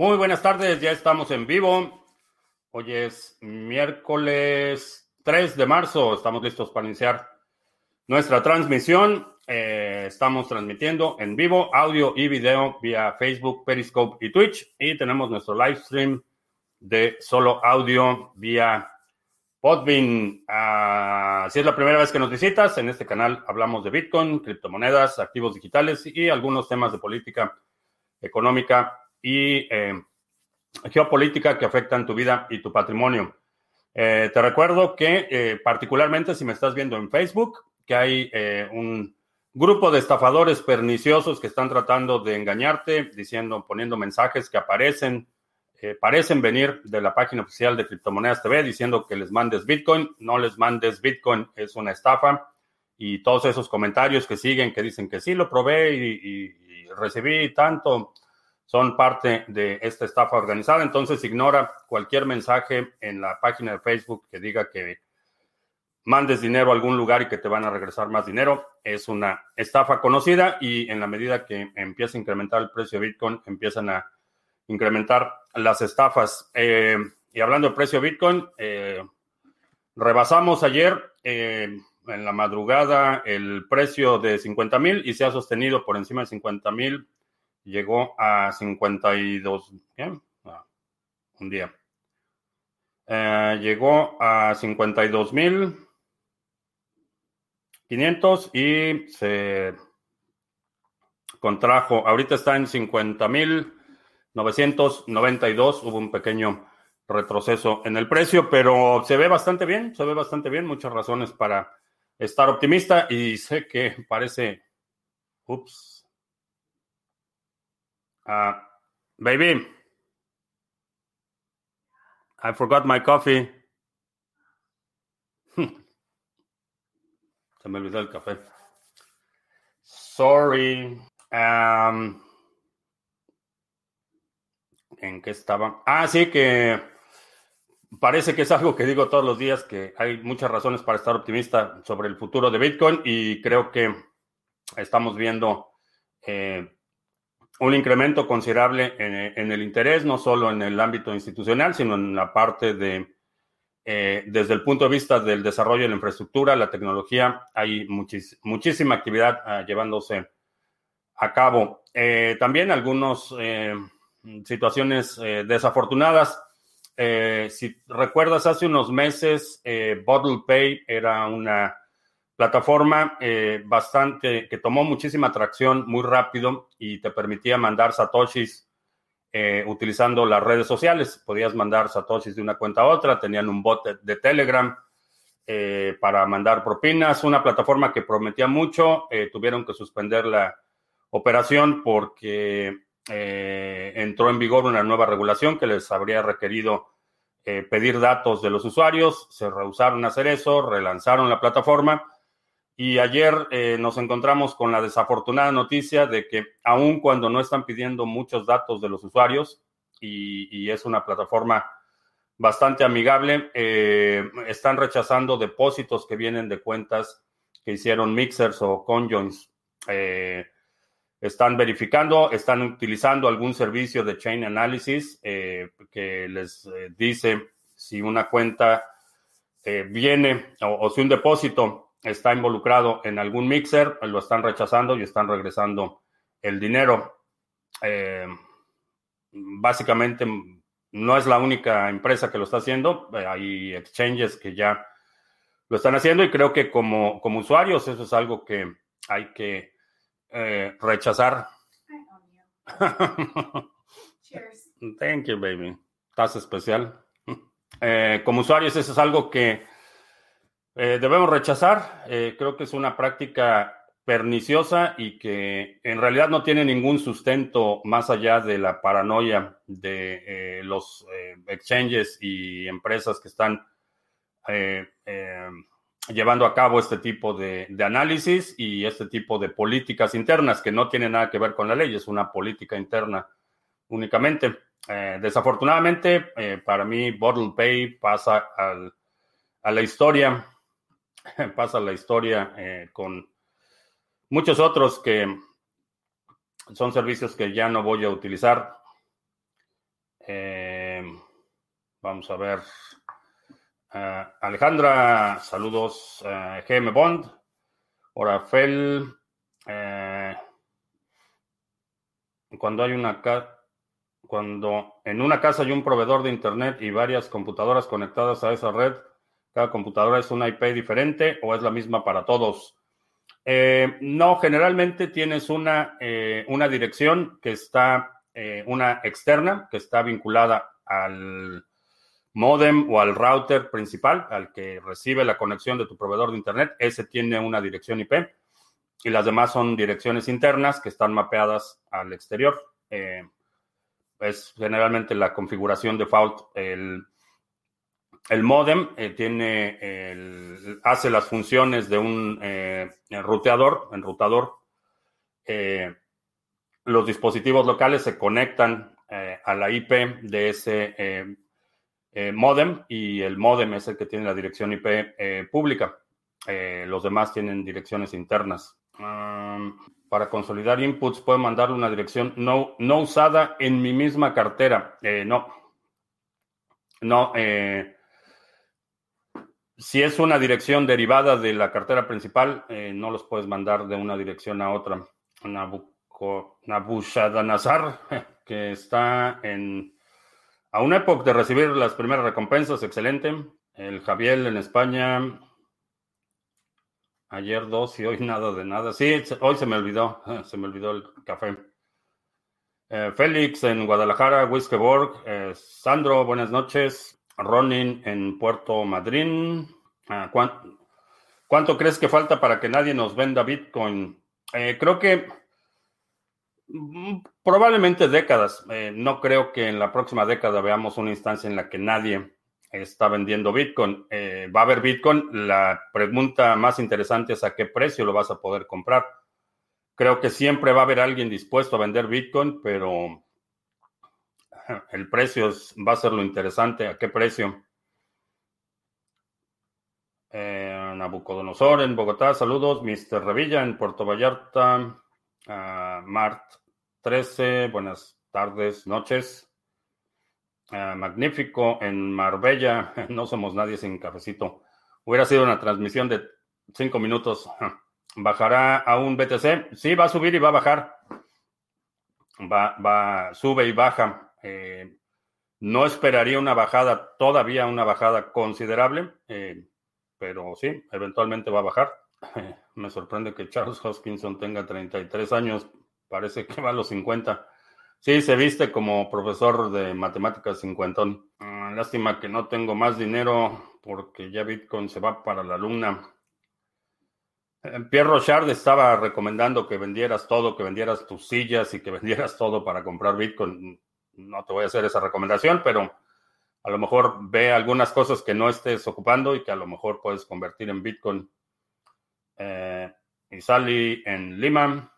Muy buenas tardes, ya estamos en vivo. Hoy es miércoles 3 de marzo, estamos listos para iniciar nuestra transmisión. Eh, estamos transmitiendo en vivo audio y video vía Facebook, Periscope y Twitch. Y tenemos nuestro live stream de solo audio vía Podbean. Ah, si es la primera vez que nos visitas, en este canal hablamos de Bitcoin, criptomonedas, activos digitales y algunos temas de política económica y eh, geopolítica que afectan tu vida y tu patrimonio. Eh, te recuerdo que eh, particularmente si me estás viendo en Facebook, que hay un grupo de estafadores perniciosos que están tratando de engañarte, diciendo, poniendo mensajes que aparecen, parecen venir de la página oficial de Criptomonedas TV diciendo que les mandes Bitcoin, no les mandes Bitcoin, es una estafa. Y todos esos comentarios que siguen, que dicen que sí lo probé y recibí tanto, son parte de esta estafa organizada. Entonces ignora cualquier mensaje en la página de Facebook que diga que mandes dinero a algún lugar y que te van a regresar más dinero. Es una estafa conocida y en la medida que empieza a incrementar el precio de Bitcoin, empiezan a incrementar las estafas. Eh, y hablando del precio de Bitcoin, eh, rebasamos ayer eh, en la madrugada el precio de 50 mil y se ha sostenido por encima de 50 mil llegó a 52, ¿qué? Ah, un día. Eh, llegó a 52 mil 500 y se contrajo. Ahorita está en 50 mil 992. Hubo un pequeño retroceso en el precio, pero se ve bastante bien, se ve bastante bien. Muchas razones para estar optimista y sé que parece, ups, Uh, baby, I forgot my coffee. Se me olvidó el café. Sorry. Um, ¿En qué estaba? Ah, sí, que parece que es algo que digo todos los días, que hay muchas razones para estar optimista sobre el futuro de Bitcoin y creo que estamos viendo eh, un incremento considerable en, el interés, no solo en el ámbito institucional, sino en la parte de, eh, desde el punto de vista del desarrollo de la infraestructura, la tecnología, hay muchísima actividad ah, llevándose a cabo. Eh, también algunas eh, situaciones desafortunadas. si recuerdas, hace unos meses, Bottle Pay era una plataforma eh, bastante que tomó muchísima atracción muy rápido y te permitía mandar satoshis eh, utilizando las redes sociales. Podías mandar satoshis de una cuenta a otra, tenían un bot de, Telegram eh, para mandar propinas, una plataforma que prometía mucho, tuvieron que suspender la operación porque entró en vigor una nueva regulación que les habría requerido pedir datos de los usuarios, se rehusaron a hacer eso, relanzaron la plataforma y ayer eh, nos encontramos con la desafortunada noticia de que aun cuando no están pidiendo muchos datos de los usuarios y, es una plataforma bastante amigable, eh, están rechazando depósitos que vienen de cuentas que hicieron mixers o conjoins. Eh, están verificando, están utilizando algún servicio de chain analysis que les dice si una cuenta viene o si un depósito está involucrado en algún mixer, lo están rechazando y están regresando el dinero. Eh, básicamente no es la única empresa que lo está haciendo, eh, hay exchanges que ya lo están haciendo y creo que como, como usuarios eso es algo que hay que eh, rechazar. Thank you, baby. Estás especial. como usuarios eso es algo que eh, debemos rechazar. Eh, creo que es una práctica perniciosa y que en realidad no tiene ningún sustento más allá de la paranoia de eh, los exchanges y empresas que están llevando a cabo este tipo de, de, análisis y este tipo de políticas internas que no tienen nada que ver con la ley, es una política interna únicamente. desafortunadamente, para mí, Bottle Pay pasa al, a la historia pasa la historia eh, con muchos otros que son servicios que ya no voy a utilizar. vamos a ver. Alejandra, saludos. GM Bond. Orafel. cuando hay una cuando en una casa hay un proveedor de internet y varias computadoras conectadas a esa red, cada computadora es una IP diferente o es la misma para todos. Eh, no, generalmente tienes una, eh, una dirección que está, eh, una externa, que está vinculada al modem o al router principal, al que recibe la conexión de tu proveedor de Internet. Ese tiene una dirección IP y las demás son direcciones internas que están mapeadas al exterior. es generalmente la configuración default. El, el modem eh, tiene hace las funciones de un eh, ruteador, enrutador. Eh, los dispositivos locales se conectan a la IP de ese modem y el modem es el que tiene la dirección IP pública. los demás tienen direcciones internas. para consolidar inputs, puedo mandar una dirección no, no usada en mi misma cartera. no. No. Si es una dirección derivada de la cartera principal, eh, no los puedes mandar de una dirección a otra. Nabucodonosor, que está en, a una época de recibir las primeras recompensas, excelente. El Javier en España, ayer dos y hoy nada de nada. Sí, hoy se me olvidó, se me olvidó el café. Eh, Félix en Guadalajara, Whiskeborg. Eh, Sandro, buenas noches. Ronin en Puerto Madryn. Ah, ¿cuánto, crees que falta para que nadie nos venda Bitcoin? Eh, creo que mm, probablemente décadas. Eh, no creo que en la próxima década veamos una instancia en la que nadie está vendiendo Bitcoin. Eh, va a haber Bitcoin. La pregunta más interesante es a qué precio lo vas a poder comprar. Creo que siempre va a haber alguien dispuesto a vender Bitcoin, pero el precio va a ser lo interesante, a qué precio. Eh, Nabucodonosor en Bogotá, saludos. Mr. Revilla en Puerto Vallarta. Mart 13, buenas tardes, noches. magnífico en Marbella, no somos nadie sin cafecito. Hubiera sido una transmisión de cinco minutos. ¿Bajará a un BTC? Sí, va a subir y va a bajar. Va, va, sube y baja. Eh, no esperaría una bajada, todavía una bajada considerable, eh, pero sí, eventualmente va a bajar. Me sorprende que Charles Hoskinson tenga 33 años, parece que va a los 50. Sí, se viste como profesor de matemáticas cincuentón. Ah, lástima que no tengo más dinero porque ya Bitcoin se va para la luna. Eh, Pierre Rochard estaba recomendando que vendieras todo, que vendieras tus sillas y que vendieras todo para comprar Bitcoin no te voy a hacer esa recomendación, pero a lo mejor ve algunas cosas que no estés ocupando y que a lo mejor puedes convertir en Bitcoin. Eh, y Sally en Lima.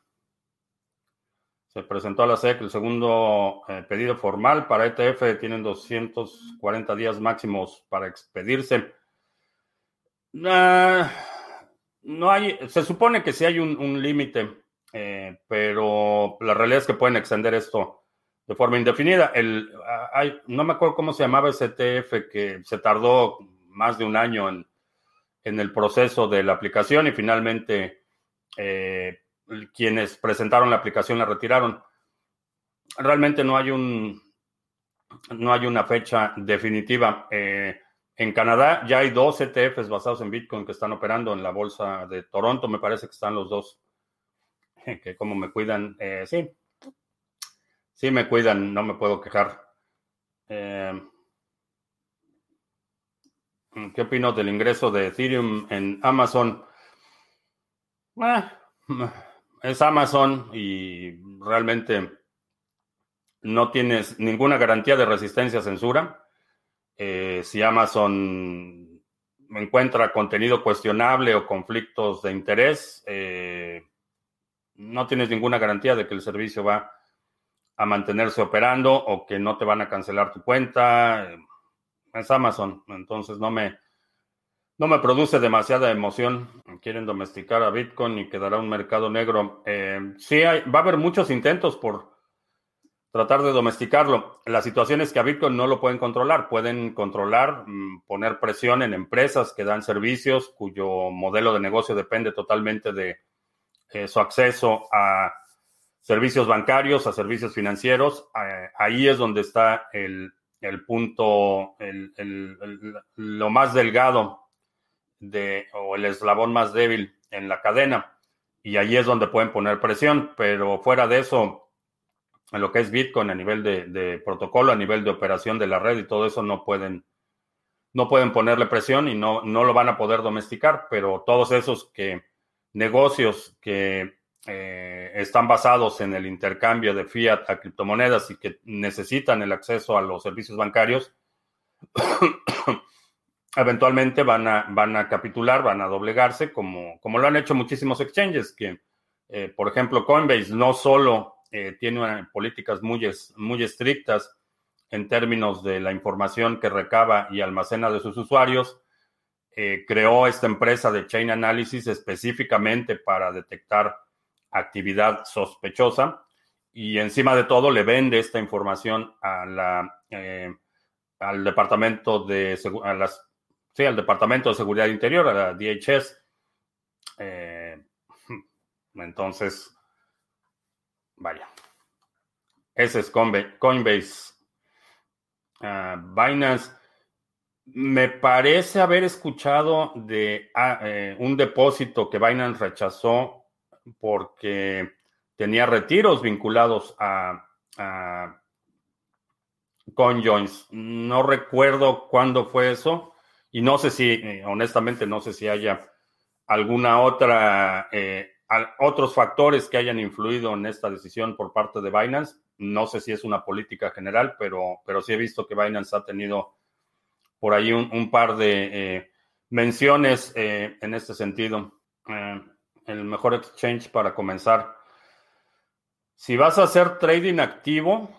Se presentó a la SEC el segundo eh, pedido formal para ETF. Tienen 240 días máximos para expedirse. Ah, no hay, se supone que sí hay un, límite, eh, pero la realidad es que pueden extender esto de forma indefinida. El, ah, no me acuerdo cómo se llamaba ese ETF que se tardó más de un año en, el proceso de la aplicación y finalmente eh, quienes presentaron la aplicación la retiraron. Realmente no hay un no hay una fecha definitiva. Eh, en Canadá ya hay dos ETFs basados en Bitcoin que están operando en la bolsa de Toronto, me parece que están los dos. Que como me cuidan, eh, sí, Sí, me cuidan, no me puedo quejar. Eh, ¿Qué opino del ingreso de Ethereum en Amazon? Eh, es Amazon y realmente no tienes ninguna garantía de resistencia a censura. Eh, si Amazon encuentra contenido cuestionable o conflictos de interés, no tienes ninguna garantía de que el servicio va a mantenerse operando o que no te van a cancelar tu cuenta. Es Amazon, entonces no me, no me produce demasiada emoción. Quieren domesticar a Bitcoin y quedará un mercado negro. Eh, sí, va a haber muchos intentos por, tratar de domesticarlo. La situación es que a Bitcoin no lo pueden controlar. Pueden controlar, mm, poner presión en empresas que dan servicios cuyo modelo de negocio depende totalmente de eh, su acceso a servicios bancarios, a servicios financieros. Eh, ahí es donde está el, punto, lo más delgado de, o el eslabón más débil en la cadena. Y ahí es donde pueden poner presión. Pero fuera de eso, en lo que es Bitcoin a nivel de, protocolo, a nivel de operación de la red y todo eso, no pueden, no pueden ponerle presión y no, no lo van a poder domesticar. Pero todos esos que negocios que eh, están basados en el intercambio de fiat a criptomonedas y que necesitan el acceso a los servicios bancarios, eventualmente van a, van a capitular, van a doblegarse, como, como lo han hecho muchísimos exchanges, que, eh, por ejemplo, Coinbase no solo eh, tiene políticas muy, muy estrictas en términos de la información que recaba y almacena de sus usuarios, eh, creó esta empresa de Chain Analysis específicamente para detectar actividad sospechosa y encima de todo le vende esta información a la, eh, al departamento de a las, sí, al departamento de seguridad interior, a la DHS. Eh, entonces, vaya, ese es Coinbase. Ah, Binance me parece haber escuchado de ah, eh, un depósito que Binance rechazó porque tenía retiros vinculados a, CoinJoins. No recuerdo cuándo fue eso y no sé si, eh, honestamente, no sé si haya alguna otra, eh, otros factores que hayan influido en esta decisión por parte de Binance. No sé si es una política general, pero, pero sí he visto que Binance ha tenido por ahí un, par de eh, menciones eh, en este sentido. Eh, el mejor exchange para comenzar. Si vas a hacer trading activo,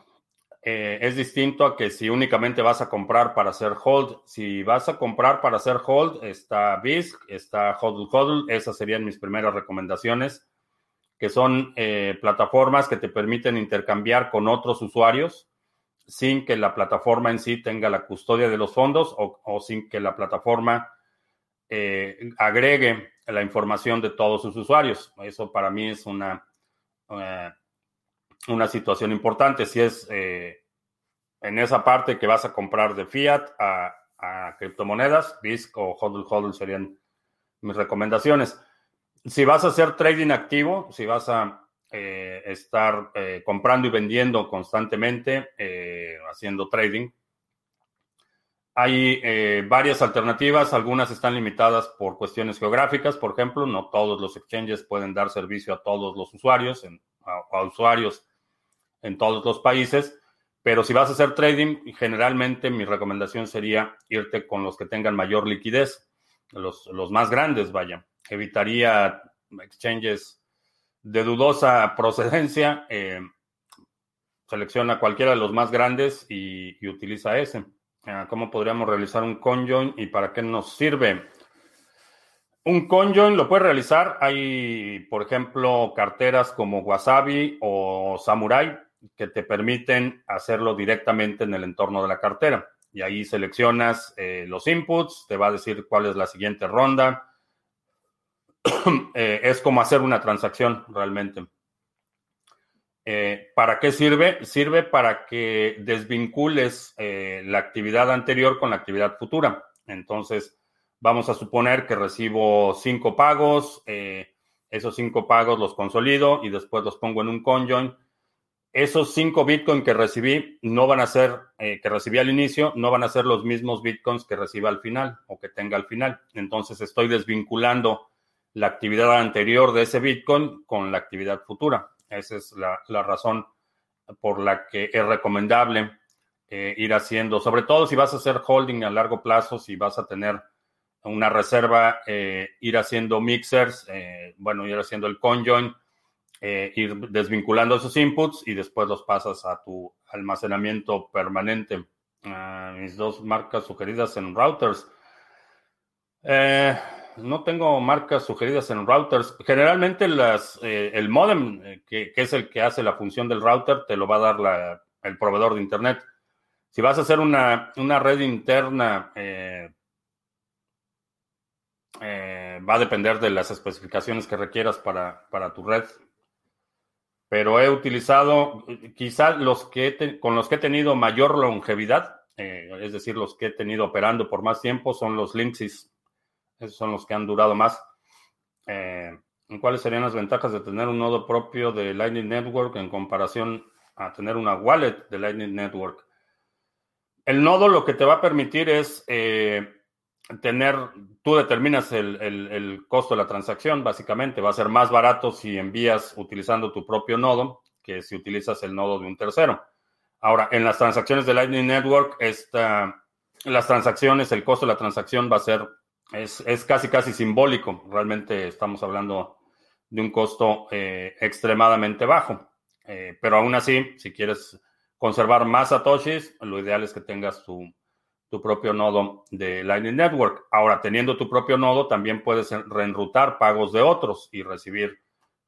es distinto a que si únicamente vas a comprar para hacer hold. Si vas a comprar para hacer hold, está BISC, está HODL HODL. Esas serían mis primeras recomendaciones, que son plataformas que te permiten intercambiar con otros usuarios sin que la plataforma en sí tenga la custodia de los fondos o, sin que la plataforma eh, agregue la información de todos sus usuarios. Eso para mí es una, eh, una situación importante. Si es eh, en esa parte que vas a comprar de fiat a, criptomonedas, BISC o HODL HODL serían mis recomendaciones. Si vas a hacer trading activo, si vas a eh, estar comprando y vendiendo constantemente, haciendo trading. Hay varias alternativas, algunas están limitadas por cuestiones geográficas, por ejemplo, no todos los exchanges pueden dar servicio a todos los usuarios, a, usuarios en todos los países, pero si vas a hacer trading, generalmente mi recomendación sería irte con los que tengan mayor liquidez, los, los más grandes, vaya. Evitaría exchanges de dudosa procedencia, eh, selecciona cualquiera de los más grandes y, utiliza ese. Ah, ¿Cómo podríamos realizar un conjoin y para qué nos sirve? Un conjoin lo puede realizar. Hay, por ejemplo, carteras como Wasabi o Samurai que te permiten hacerlo directamente en el entorno de la cartera. Y ahí seleccionas eh, los inputs, te va a decir cuál es la siguiente ronda, Eh, es como hacer una transacción realmente. Eh, ¿Para qué sirve? Sirve para que desvincules eh, la actividad anterior con la actividad futura. Entonces, vamos a suponer que recibo cinco pagos, esos cinco pagos los consolido y después los pongo en un conjoin. Esos cinco bitcoins que recibí no van a ser, que recibí al inicio, no van a ser los mismos bitcoins que reciba al final o que tenga al final. Entonces, estoy desvinculando la actividad anterior de ese Bitcoin con la actividad futura. Esa es la, razón por la que es recomendable eh, ir haciendo, sobre todo si vas a hacer holding a largo plazo, si vas a tener una reserva, eh, ir haciendo mixers, eh, bueno, ir haciendo el conjoin, ir desvinculando esos inputs y después los pasas a tu almacenamiento permanente. Ah, mis dos marcas sugeridas en routers. No tengo marcas sugeridas en routers. Generalmente eh, el modem, eh, que, es el que hace la función del router, te lo va a dar el proveedor de Internet. Si vas a hacer una, red interna, va a depender de las especificaciones que requieras para, para tu red. Pero he utilizado quizás los que con los que he tenido mayor longevidad, es decir, los que he tenido operando por más tiempo, son los Linksys esos son los que han durado más. Eh, ¿Cuáles serían las ventajas de tener un nodo propio de Lightning Network en comparación a tener una wallet de Lightning Network? El nodo lo que te va a permitir es eh, tener, tú determinas el, el, costo de la transacción, básicamente va a ser más barato si envías utilizando tu propio nodo que si utilizas el nodo de un tercero. Ahora, en las transacciones de Lightning Network, esta, las transacciones, el costo de la transacción va a ser es, casi, casi simbólico. Realmente estamos hablando de un costo eh, extremadamente bajo. Eh, pero aún así, si quieres conservar más satoshis, lo ideal es que tengas tu, tu, propio nodo de Lightning Network. Ahora, teniendo tu propio nodo, también puedes reenrutar pagos de otros y recibir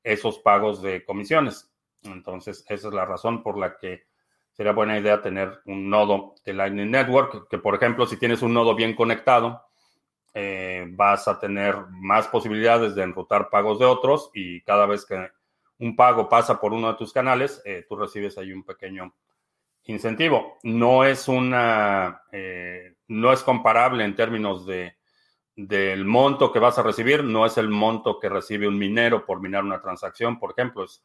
esos pagos de comisiones. Entonces, esa es la razón por la que sería buena idea tener un nodo de Lightning Network, que por ejemplo, si tienes un nodo bien conectado, eh, vas a tener más posibilidades de enrutar pagos de otros y cada vez que un pago pasa por uno de tus canales, eh, tú recibes ahí un pequeño incentivo. No es una, eh, no es comparable en términos de del monto que vas a recibir, no es el monto que recibe un minero por minar una transacción, por ejemplo, es,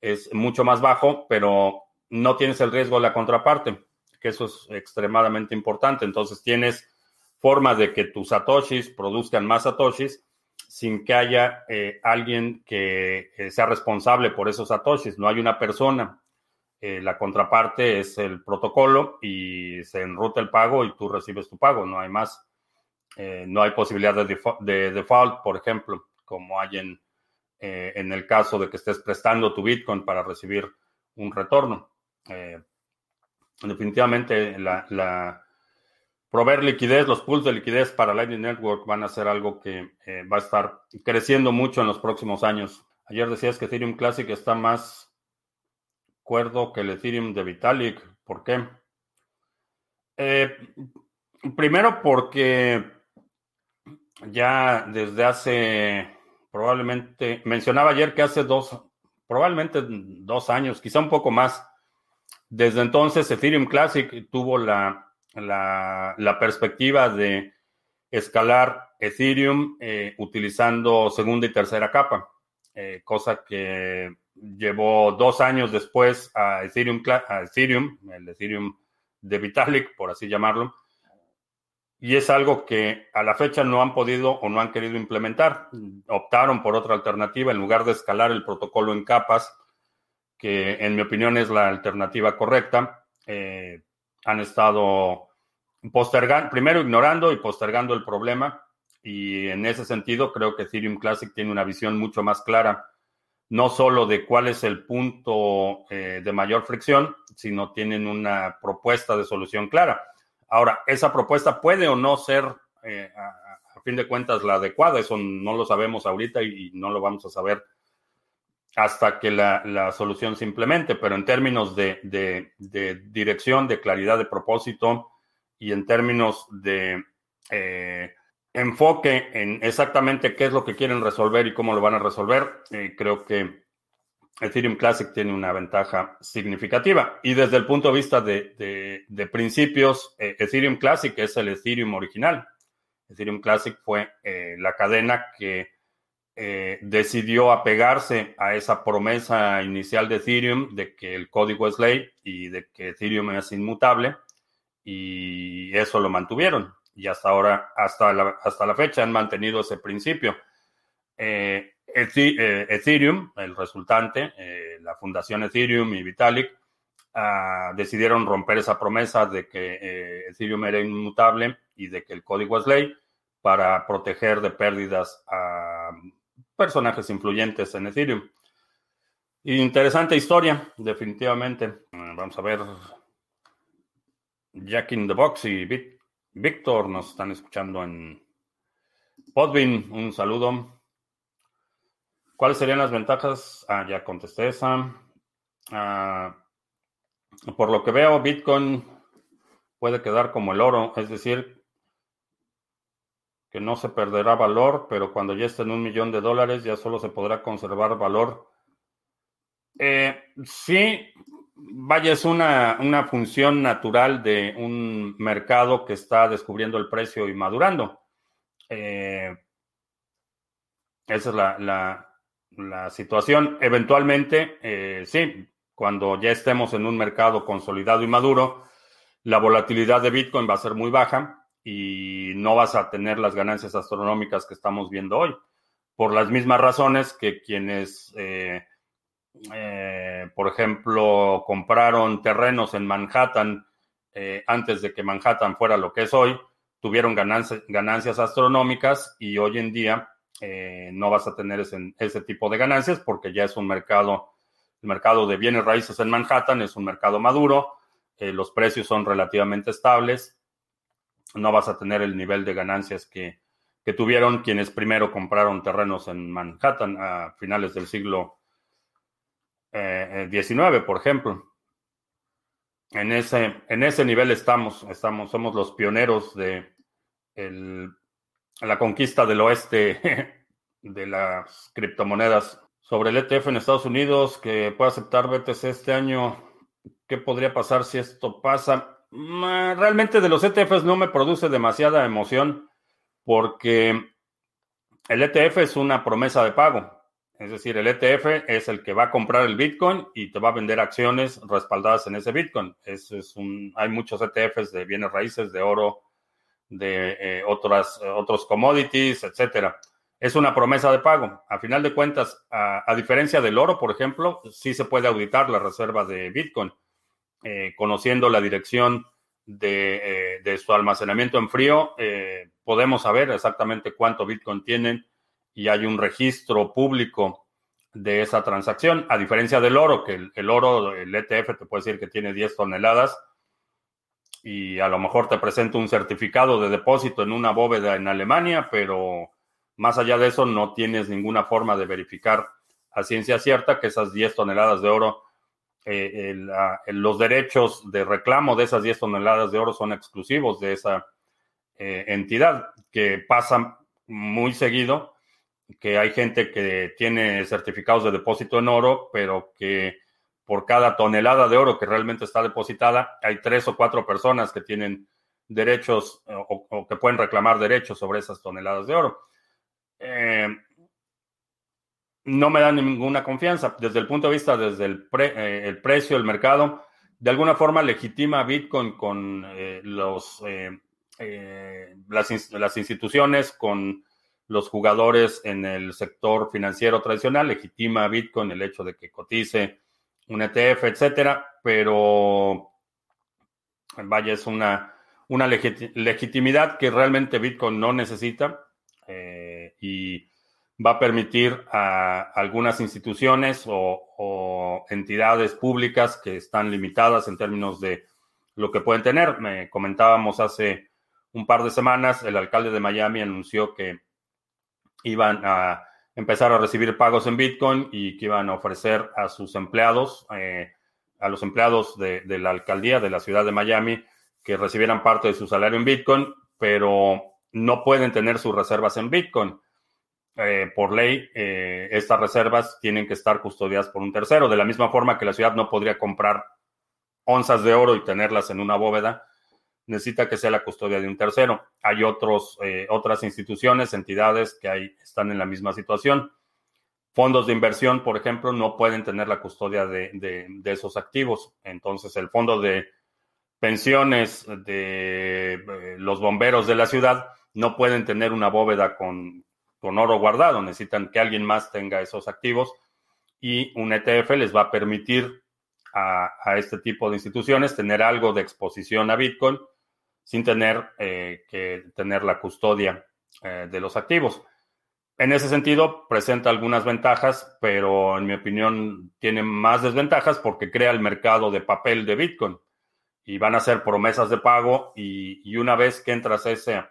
es mucho más bajo, pero no tienes el riesgo de la contraparte, que eso es extremadamente importante. Entonces tienes forma de que tus satoshis produzcan más satoshis sin que haya eh, alguien que sea responsable por esos satoshis. No hay una persona. Eh, la contraparte es el protocolo y se enruta el pago y tú recibes tu pago. No hay más. Eh, no hay posibilidad de, default, por ejemplo, como hay en, en el caso de que estés prestando tu Bitcoin para recibir un retorno. definitivamente la proveer liquidez, los pools de liquidez para Lightning Network van a ser algo que eh, va a estar creciendo mucho en los próximos años. Ayer decías que Ethereum Classic está más cuerdo que el Ethereum de Vitalik. ¿Por qué? Eh, primero porque ya desde hace probablemente, mencionaba ayer que hace dos, probablemente dos años, quizá un poco más, desde entonces Ethereum Classic tuvo la la, perspectiva de escalar Ethereum eh, utilizando segunda y tercera capa, eh, cosa que llevó dos años después a Ethereum, a Ethereum, el Ethereum de Vitalik, por así llamarlo, y es algo que a la fecha no han podido o no han querido implementar. Optaron por otra alternativa en lugar de escalar el protocolo en capas, que en mi opinión es la alternativa correcta. Eh, han estado postergando, primero ignorando y postergando el problema. Y en ese sentido, creo que Ethereum Classic tiene una visión mucho más clara, no solo de cuál es el punto eh, de mayor fricción, sino tienen una propuesta de solución clara. Ahora, esa propuesta puede o no ser, eh, a, fin de cuentas, la adecuada. Eso no lo sabemos ahorita y, no lo vamos a saber hasta que la, solución se. Pero en términos de, de dirección, de claridad de propósito, y en términos de eh, enfoque en exactamente qué es lo que quieren resolver y cómo lo van a resolver, eh, creo que Ethereum Classic tiene una ventaja significativa. Y desde el punto de vista de, principios, eh, Ethereum Classic es el Ethereum original. Ethereum Classic fue la cadena que decidió apegarse a esa promesa inicial de Ethereum de que el código es ley y de que Ethereum es inmutable y eso lo mantuvieron. Y hasta ahora, hasta la, hasta la fecha, han mantenido ese principio. Eh, eh, Ethereum, el resultante, eh, la fundación Ethereum y Vitalik, ah, decidieron romper esa promesa de que Ethereum era inmutable y de que el código es ley para proteger de pérdidas a personajes influyentes en Ethereum. Interesante historia, definitivamente. Vamos a ver Jack in the Box y Víctor nos están escuchando en Podvin, un saludo. ¿Cuáles serían las ventajas? Ah, ya contesté esa. Ah, por lo que veo, Bitcoin puede quedar como el oro, es decir, que no se perderá valor, pero cuando ya esté en un millón de dólares ya solo se podrá conservar valor. Eh, sí, vaya, es una, una, función natural de un mercado que está descubriendo el precio y madurando. Eh, esa es la, la, situación. Eventualmente, eh, sí, cuando ya estemos en un mercado consolidado y maduro, la volatilidad de Bitcoin va a ser muy baja y no vas a tener las ganancias astronómicas que estamos viendo hoy. Por las mismas razones que quienes, eh, eh, por ejemplo, compraron terrenos en Manhattan eh, antes de que Manhattan fuera lo que es hoy, tuvieron ganancias, ganancias astronómicas y hoy en día no vas a tener ese, ese tipo de ganancias porque ya es un mercado el mercado de bienes raíces en Manhattan es un mercado maduro, los precios son relativamente estables, no vas a tener el nivel de ganancias que, tuvieron quienes primero compraron terrenos en Manhattan a finales del siglo XIX, eh, por ejemplo. En ese, en ese nivel estamos, estamos, somos los pioneros de la conquista del oeste de las criptomonedas sobre el ETF en Estados Unidos que puede aceptar BTC este año. ¿Qué podría pasar si esto pasa? Mm, realmente de los ETFs no me produce demasiada emoción porque el ETF es una promesa de pago. Es decir, el ETF es el que va a comprar el Bitcoin y te va a vender acciones respaldadas en ese Bitcoin. Eso es un, hay muchos ETFs de bienes raíces, de oro, de eh, otras, otros commodities, etcétera es una promesa de pago. A final de cuentas, a, diferencia del oro, por ejemplo, sí se puede auditar la reserva de Bitcoin, eh, conociendo la dirección de, eh, su almacenamiento en frío, eh, podemos saber exactamente cuánto Bitcoin tienen y hay un registro público de esa transacción, a diferencia del oro, que el, el oro, el ETF te puede decir que tiene 10 toneladas y a lo mejor te presenta un certificado de depósito en una bóveda en Alemania, pero más allá de eso, no tienes ninguna forma de verificar a ciencia cierta que esas 10 toneladas de oro, eh, los derechos de reclamo de esas 10 toneladas de oro son exclusivos de esa eh, entidad, que pasa muy seguido, que hay gente que tiene certificados de depósito en oro, pero que por cada tonelada de oro que realmente está depositada, hay tres o cuatro personas que tienen derechos o que pueden reclamar derechos sobre esas toneladas de oro. Eh, no me da ninguna confianza. Desde el punto de vista, desde el, eh, el precio, el mercado, de alguna forma legitima Bitcoin con eh, los, las, las, instituciones, con los jugadores en el sector financiero tradicional, legitima Bitcoin el hecho de que cotice un ETF, etcétera, pero vaya, es una, una legitimidad que realmente Bitcoin no necesita y va a permitir a algunas instituciones o, entidades públicas que están limitadas en términos de lo que pueden tener. Me comentábamos hace un par de semanas, el alcalde de Miami anunció que iban a empezar a recibir pagos en Bitcoin y que iban a ofrecer a sus empleados, eh, a los empleados de, de, la alcaldía de la ciudad de Miami, que recibieran parte de su salario en Bitcoin, pero no pueden tener sus reservas en Bitcoin. Eh, por ley, eh, estas reservas tienen que estar custodiadas por un tercero, de la misma forma que la ciudad no podría comprar onzas de oro y tenerlas en una bóveda, necesita que sea la custodia de un tercero. Hay otros, eh, otras instituciones, entidades que hay, están en la misma situación. Fondos de inversión, por ejemplo, no pueden tener la custodia de, de esos activos. Entonces, el fondo de pensiones de los bomberos de la ciudad no pueden tener una bóveda con, con oro guardado, necesitan que alguien más tenga esos activos y un ETF les va a permitir a, este tipo de instituciones tener algo de exposición a Bitcoin sin tener eh, que tener la custodia eh, de los activos. En ese sentido, presenta algunas ventajas, pero en mi opinión tiene más desventajas porque crea el mercado de papel de Bitcoin y van a ser promesas de pago y, y una vez que entras a ese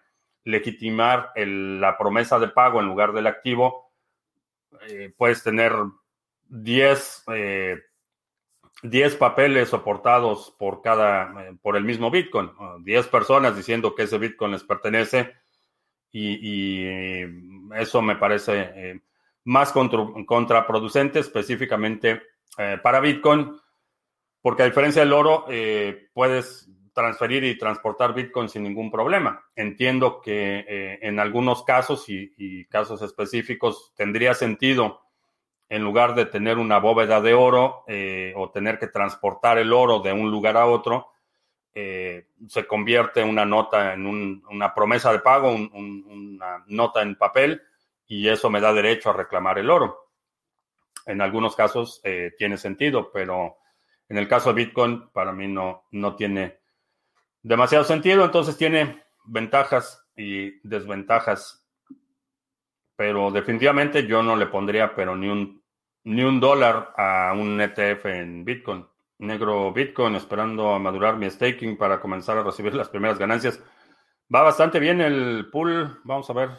legitimar la promesa de pago en lugar del activo, eh, puedes tener 10, 10 papeles soportados por cada, por el mismo Bitcoin, 10 personas diciendo que ese Bitcoin les pertenece y, eso me parece más contraproducente específicamente para Bitcoin porque a diferencia del oro, eh, puedes transferir y transportar Bitcoin sin ningún problema. Entiendo que eh, en algunos casos y, casos específicos tendría sentido, en lugar de tener una bóveda de oro eh, o tener que transportar el oro de un lugar a otro, se convierte una nota en una promesa de pago, una nota en papel, y eso me da derecho a reclamar el oro. En algunos casos tiene sentido, pero en el caso de Bitcoin, para mí no, no tiene demasiado sentido, entonces tiene ventajas y desventajas. Pero definitivamente yo no le pondría, pero ni un, ni un dólar a un ETF en Bitcoin. Negro Bitcoin, esperando a madurar mi staking para comenzar a recibir las primeras ganancias. Va bastante bien el pool. Vamos a ver.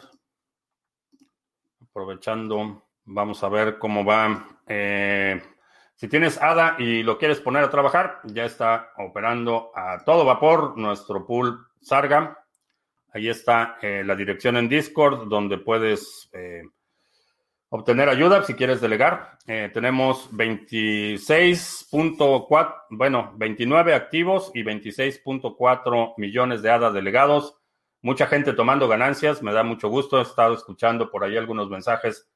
Aprovechando, vamos a ver cómo va. Eh, si tienes ADA y lo quieres poner a trabajar, ya está operando a todo vapor nuestro pool Sarga. Ahí está eh, la dirección en Discord donde puedes eh, obtener ayuda si quieres delegar. Eh, tenemos 26.4, bueno, 29 activos y 26.4 millones de ADA delegados. Mucha gente tomando ganancias, me da mucho gusto. He estado escuchando por ahí algunos mensajes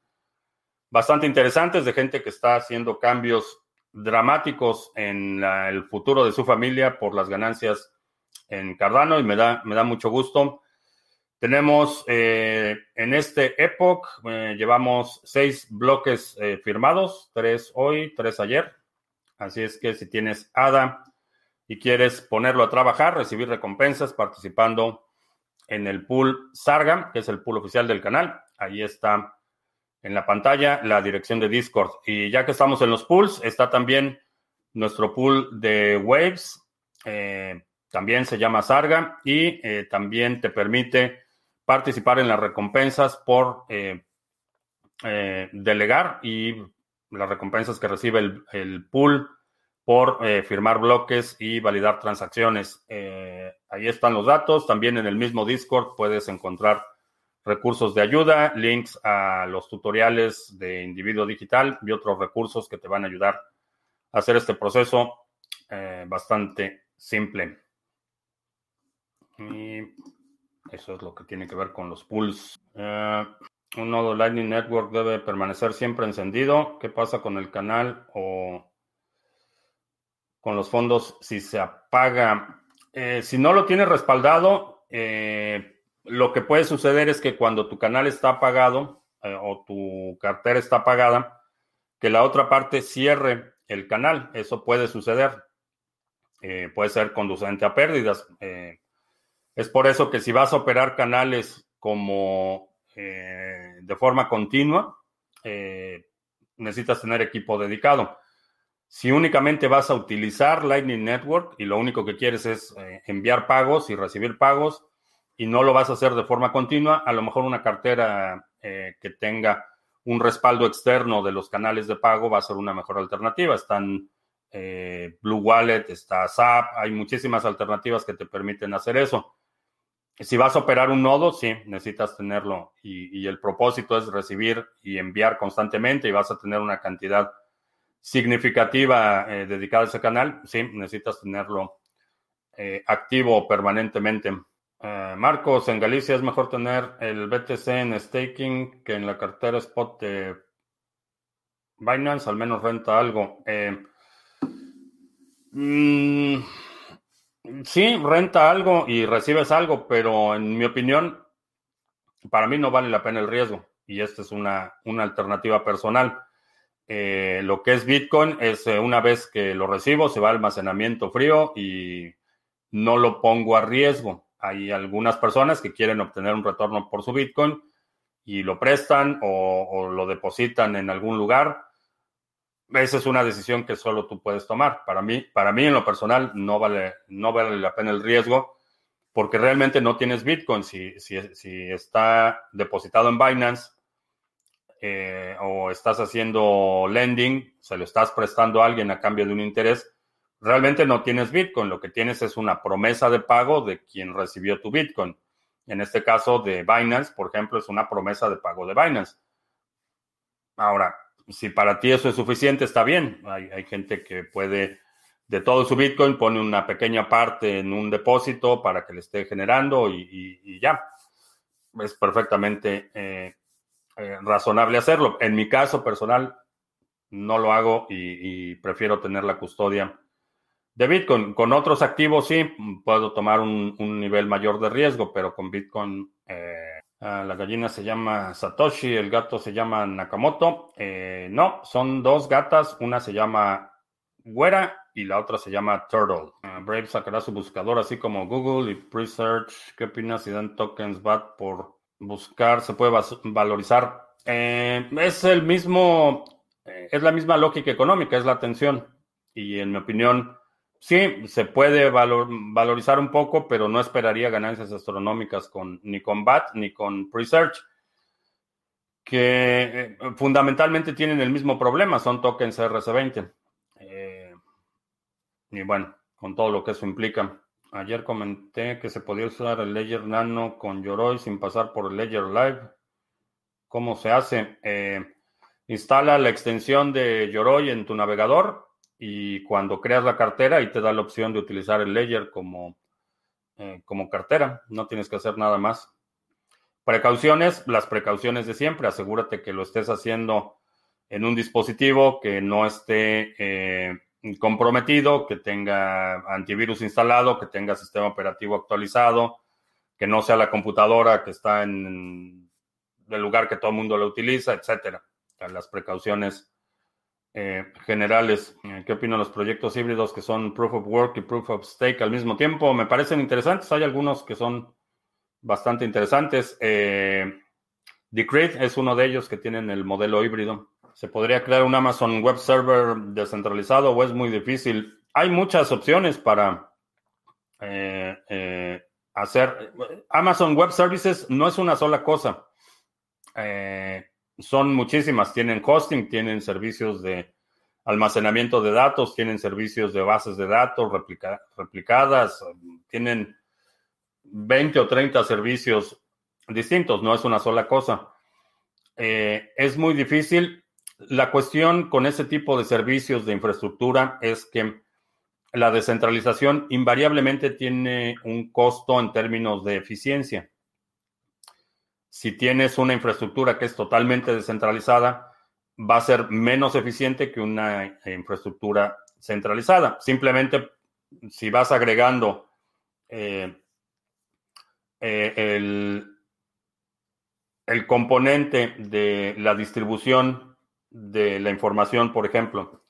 bastante interesantes de gente que está haciendo cambios dramáticos en el futuro de su familia por las ganancias en Cardano y me da, me da mucho gusto. Tenemos eh, en este Epoch, eh, llevamos seis bloques eh, firmados, tres hoy, tres ayer. Así es que si tienes ADA y quieres ponerlo a trabajar, recibir recompensas participando en el pool Sarga, que es el pool oficial del canal, ahí está en la pantalla la dirección de Discord. Y ya que estamos en los pools, está también nuestro pool de Waves. Eh, también se llama Sarga y eh, también te permite participar en las recompensas por eh, delegar y las recompensas que recibe el, el pool por firmar bloques y validar transacciones. ahí están los datos. También en el mismo Discord puedes encontrar recursos de ayuda, links a los tutoriales de individuo digital y otros recursos que te van a ayudar a hacer este proceso eh, bastante simple. Y eso es lo que tiene que ver con los pools. Eh, un nodo Lightning Network debe permanecer siempre encendido. ¿Qué pasa con el canal o con los fondos si se apaga? Eh, si no lo tiene respaldado, lo que puede suceder es que cuando tu canal está apagado eh, o tu cartera está apagada, que la otra parte cierre el canal. Eso puede suceder. Eh, puede ser conducente a pérdidas. Eh, es por eso que si vas a operar canales como de forma continua, necesitas tener equipo dedicado. Si únicamente vas a utilizar Lightning Network y lo único que quieres es enviar pagos y recibir pagos, y no lo vas a hacer de forma continua, a lo mejor una cartera eh, que tenga un respaldo externo de los canales de pago va a ser una mejor alternativa. Están eh, Blue Wallet, está SAP, hay muchísimas alternativas que te permiten hacer eso. Si vas a operar un nodo, sí, necesitas tenerlo y, el propósito es recibir y enviar constantemente y vas a tener una cantidad significativa eh, dedicada a ese canal, sí, necesitas tenerlo activo permanentemente. Eh, Marcos, en Galicia es mejor tener el BTC en staking que en la cartera spot de Binance, al menos renta algo. Eh, mm, sí, renta algo y recibes algo, pero en mi opinión, para mí no vale la pena el riesgo y esta es una, una alternativa personal. Eh, lo que es Bitcoin es una vez que lo recibo, se va a almacenamiento frío y no lo pongo a riesgo hay algunas personas que quieren obtener un retorno por su Bitcoin y lo prestan o, lo depositan en algún lugar. Esa es una decisión que solo tú puedes tomar. Para mí, para mí en lo personal no vale, no vale la pena el riesgo. porque realmente no tienes Bitcoin. Si, si, si está depositado en Binance eh, o estás haciendo lending, se lo estás prestando a alguien a cambio de un interés, realmente no tienes Bitcoin. Lo que tienes es una promesa de pago de quien recibió tu Bitcoin. En este caso de Binance, por ejemplo, es una promesa de pago de Binance. Ahora, si para ti eso es suficiente, está bien. Hay, gente que puede de todo su Bitcoin, pone una pequeña parte en un depósito para que le esté generando y, ya. Es perfectamente eh, eh, razonable hacerlo. En mi caso personal, no lo hago y, prefiero tener la custodia de Bitcoin. Con otros activos sí, puedo tomar un, nivel mayor de riesgo, pero con Bitcoin... Eh, ah, la gallina se llama Satoshi, el gato se llama Nakamoto. no, son dos gatas, una se llama Güera y la otra se llama Turtle. Ah, Brave sacará su buscador así como Google y Presearch. ¿Qué opinas si dan tokens BAT por buscar? ¿Se puede valorizar? Eh, es el mismo, eh, es la misma lógica económica, es la atención. Y en mi opinión, sí, se puede valorizar un poco, pero no esperaría ganancias astronómicas con, ni con BAT ni con Presearch que eh, fundamentalmente tienen el mismo problema, son tokens RC20. Y bueno, con todo lo que eso implica. Ayer comenté que se podía usar el Ledger Nano con Yoroi sin pasar por el Ledger Live. ¿Cómo se hace? Eh, instala la extensión de Yoroi en tu navegador y cuando creas la cartera y te da la opción de utilizar el Ledger como, eh, como cartera. No tienes que hacer nada más. Precauciones, las precauciones de siempre. Asegúrate que lo estés haciendo en un dispositivo que no esté eh, comprometido, que tenga antivirus instalado, que tenga sistema operativo actualizado, que no sea la computadora que está en el lugar que todo el mundo lo utiliza, etcétera. Las precauciones eh, generales. Eh, ¿Qué opinan los proyectos híbridos que son Proof of Work y Proof of Stake al mismo tiempo? Me parecen interesantes. Hay algunos que son bastante interesantes. Eh, Decred es uno de ellos que tienen el modelo híbrido. ¿Se podría crear un Amazon Web Server descentralizado o es muy difícil? Hay muchas opciones para eh, eh, hacer. Amazon Web Services no es una sola cosa. Son muchísimas. Tienen hosting, tienen servicios de almacenamiento de datos, tienen servicios de bases de datos replicadas, tienen 20 o 30 servicios distintos, no es una sola cosa. es muy difícil la cuestión con ese tipo de servicios de infraestructura es que la descentralización invariablemente tiene un costo en términos de eficiencia. Si tienes una infraestructura que es totalmente descentralizada, va a ser menos eficiente que una infraestructura centralizada. Simplemente, si vas agregando eh, eh, el, el componente de la distribución de la información, por ejemplo,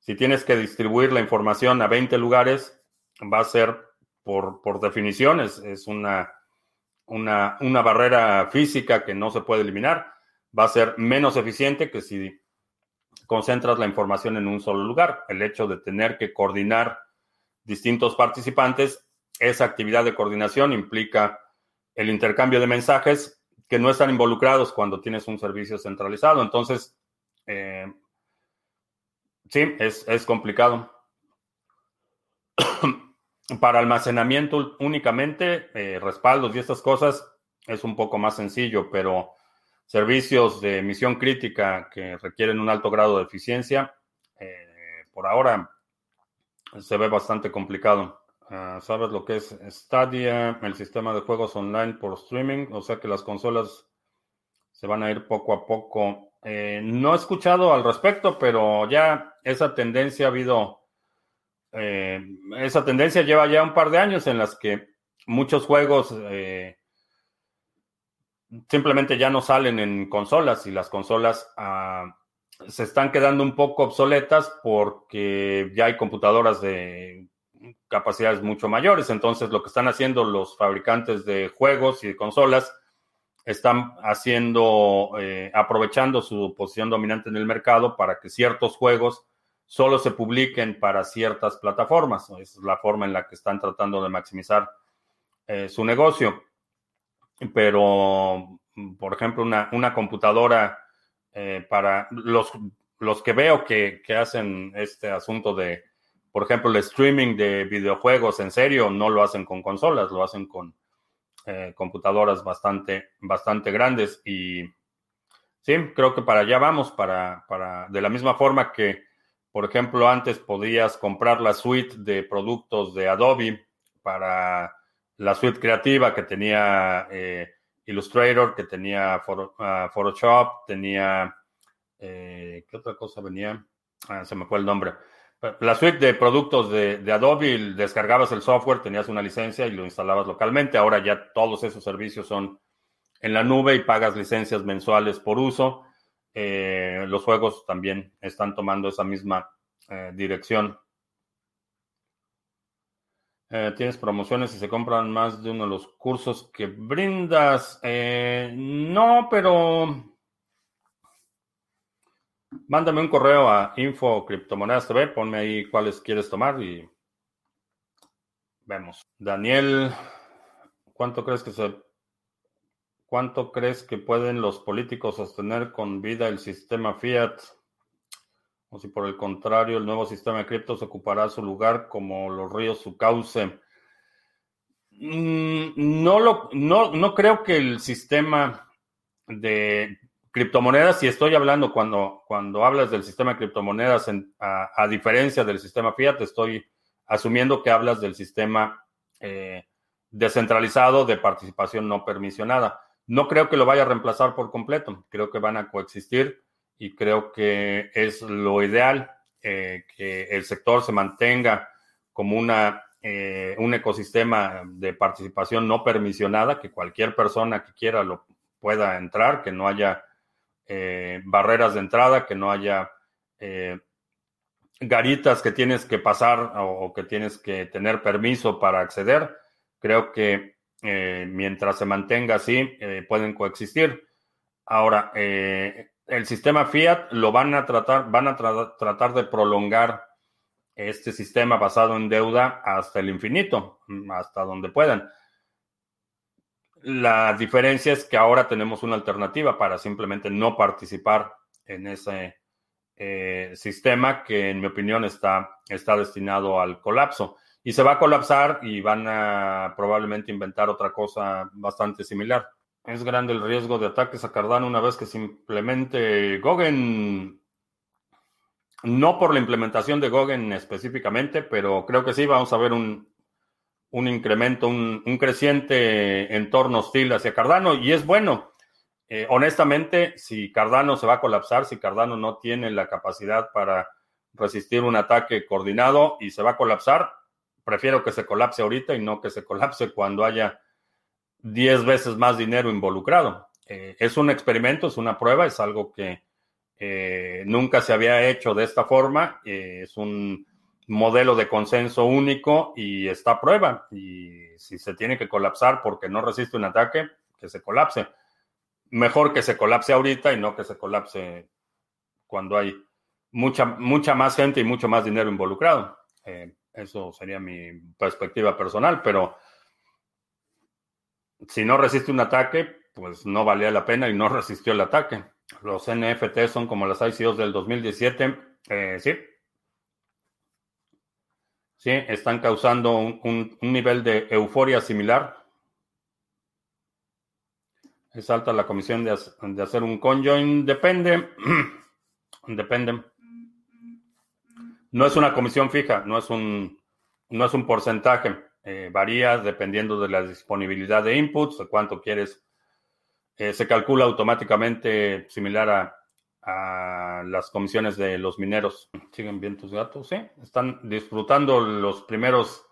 si tienes que distribuir la información a 20 lugares, va a ser por, por definición, es, una, una, una, barrera física que no se puede eliminar, va a ser menos eficiente que si concentras la información en un solo lugar. El hecho de tener que coordinar distintos participantes, esa actividad de coordinación implica el intercambio de mensajes que no están involucrados cuando tienes un servicio centralizado. Entonces, eh, sí, es, complicado. Para almacenamiento únicamente, eh, respaldos y estas cosas es un poco más sencillo, pero servicios de misión crítica que requieren un alto grado de eficiencia, eh, por ahora se ve bastante complicado. Ah, ¿Sabes lo que es Stadia, el sistema de juegos online por streaming? O sea que las consolas se van a ir poco a poco eh, no he escuchado al respecto, pero ya esa tendencia ha habido, eh, esa tendencia lleva ya un par de años en las que muchos juegos eh, simplemente ya no salen en consolas y las consolas ah, se están quedando un poco obsoletas porque ya hay computadoras de capacidades mucho mayores. Entonces lo que están haciendo los fabricantes de juegos y de consolas están haciendo, eh, aprovechando su posición dominante en el mercado para que ciertos juegos solo se publiquen para ciertas plataformas. Es la forma en la que están tratando de maximizar su negocio. Pero, por ejemplo, una, una computadora para los, los que veo que, que hacen este asunto de, por ejemplo, el streaming de videojuegos en serio, no lo hacen con consolas, lo hacen con eh, computadoras bastante, bastante grandes. Y sí, creo que para allá vamos, para, para, de la misma forma que, por ejemplo, antes podías comprar la suite de productos de Adobe para la suite creativa que tenía eh, Illustrator, que tenía ah, Photoshop, tenía, eh, ¿qué otra cosa venía? Ah, se me fue el nombre la suite de productos de, Adobe, descargabas el software, tenías una licencia y lo instalabas localmente. Ahora ya todos esos servicios son en la nube y pagas licencias mensuales por uso. Eh, los juegos también están tomando esa misma eh, dirección. Eh, ¿Tienes promociones si se compran más de uno de los cursos que brindas? no, pero Mándame un correo a info criptomonedas TV, ponme ahí cuáles quieres tomar y vemos. Daniel, ¿cuánto crees que se cuánto crees que pueden los políticos sostener con vida el sistema fiat? O si por el contrario el nuevo sistema de criptos ocupará su lugar como los ríos su cauce. Mm, no, lo, no, no creo que el sistema de criptomonedas, y estoy hablando cuando, cuando hablas del sistema de criptomonedas, a, diferencia del sistema fiat, estoy asumiendo que hablas del sistema eh, descentralizado de participación no permisionada. No creo que lo vaya a reemplazar por completo, creo que van a coexistir y creo que es lo ideal eh, que el sector se mantenga como una, eh, un ecosistema de participación no permisionada, que cualquier persona que quiera lo pueda entrar, que no haya eh, barreras de entrada, que no haya garitas que tienes que pasar o, que tienes que tener permiso para acceder. Creo que eh, mientras se mantenga así, pueden coexistir. Ahora, el sistema Fiat lo van a tratar, van a tratar de prolongar este sistema basado en deuda hasta el infinito, hasta donde puedan. La diferencia es que ahora tenemos una alternativa para simplemente no participar en ese eh, sistema que en mi opinión está, está destinado al colapso. Y se va a colapsar y van a probablemente inventar otra cosa bastante similar. Es grande el riesgo de ataques a Cardano una vez que se implemente Gogen. No por la implementación de Gogen específicamente, pero creo que sí, vamos a ver un, un incremento, un, creciente entorno hostil hacia Cardano y es bueno. Eh, honestamente, si Cardano se va a colapsar, si Cardano no tiene la capacidad para resistir un ataque coordinado y se va a colapsar, prefiero que se colapse ahorita y no que se colapse cuando haya 10 veces más dinero involucrado. Eh, es un experimento, es una prueba, es algo que eh, nunca se había hecho de esta forma, es un modelo de consenso único y está a prueba. Y si se tiene que colapsar porque no resiste un ataque, que se colapse. Mejor que se colapse ahorita y no que se colapse cuando hay mucha, mucha más gente y mucho más dinero involucrado. Eh, eso sería mi perspectiva personal, pero si no resiste un ataque, pues no valía la pena y no resistió el ataque. Los NFT son como las ICOs del 2017. Eh, sí, Sí, están causando un, nivel de euforia similar. Es alta la comisión de, hacer un conjoin. Depende. Depende. No es una comisión fija, no es un, no es un porcentaje. Eh, varía dependiendo de la disponibilidad de inputs, de cuánto quieres. Eh, se calcula automáticamente similar a, a las comisiones de los mineros. ¿Siguen bien tus gatos? Sí, están disfrutando los primeros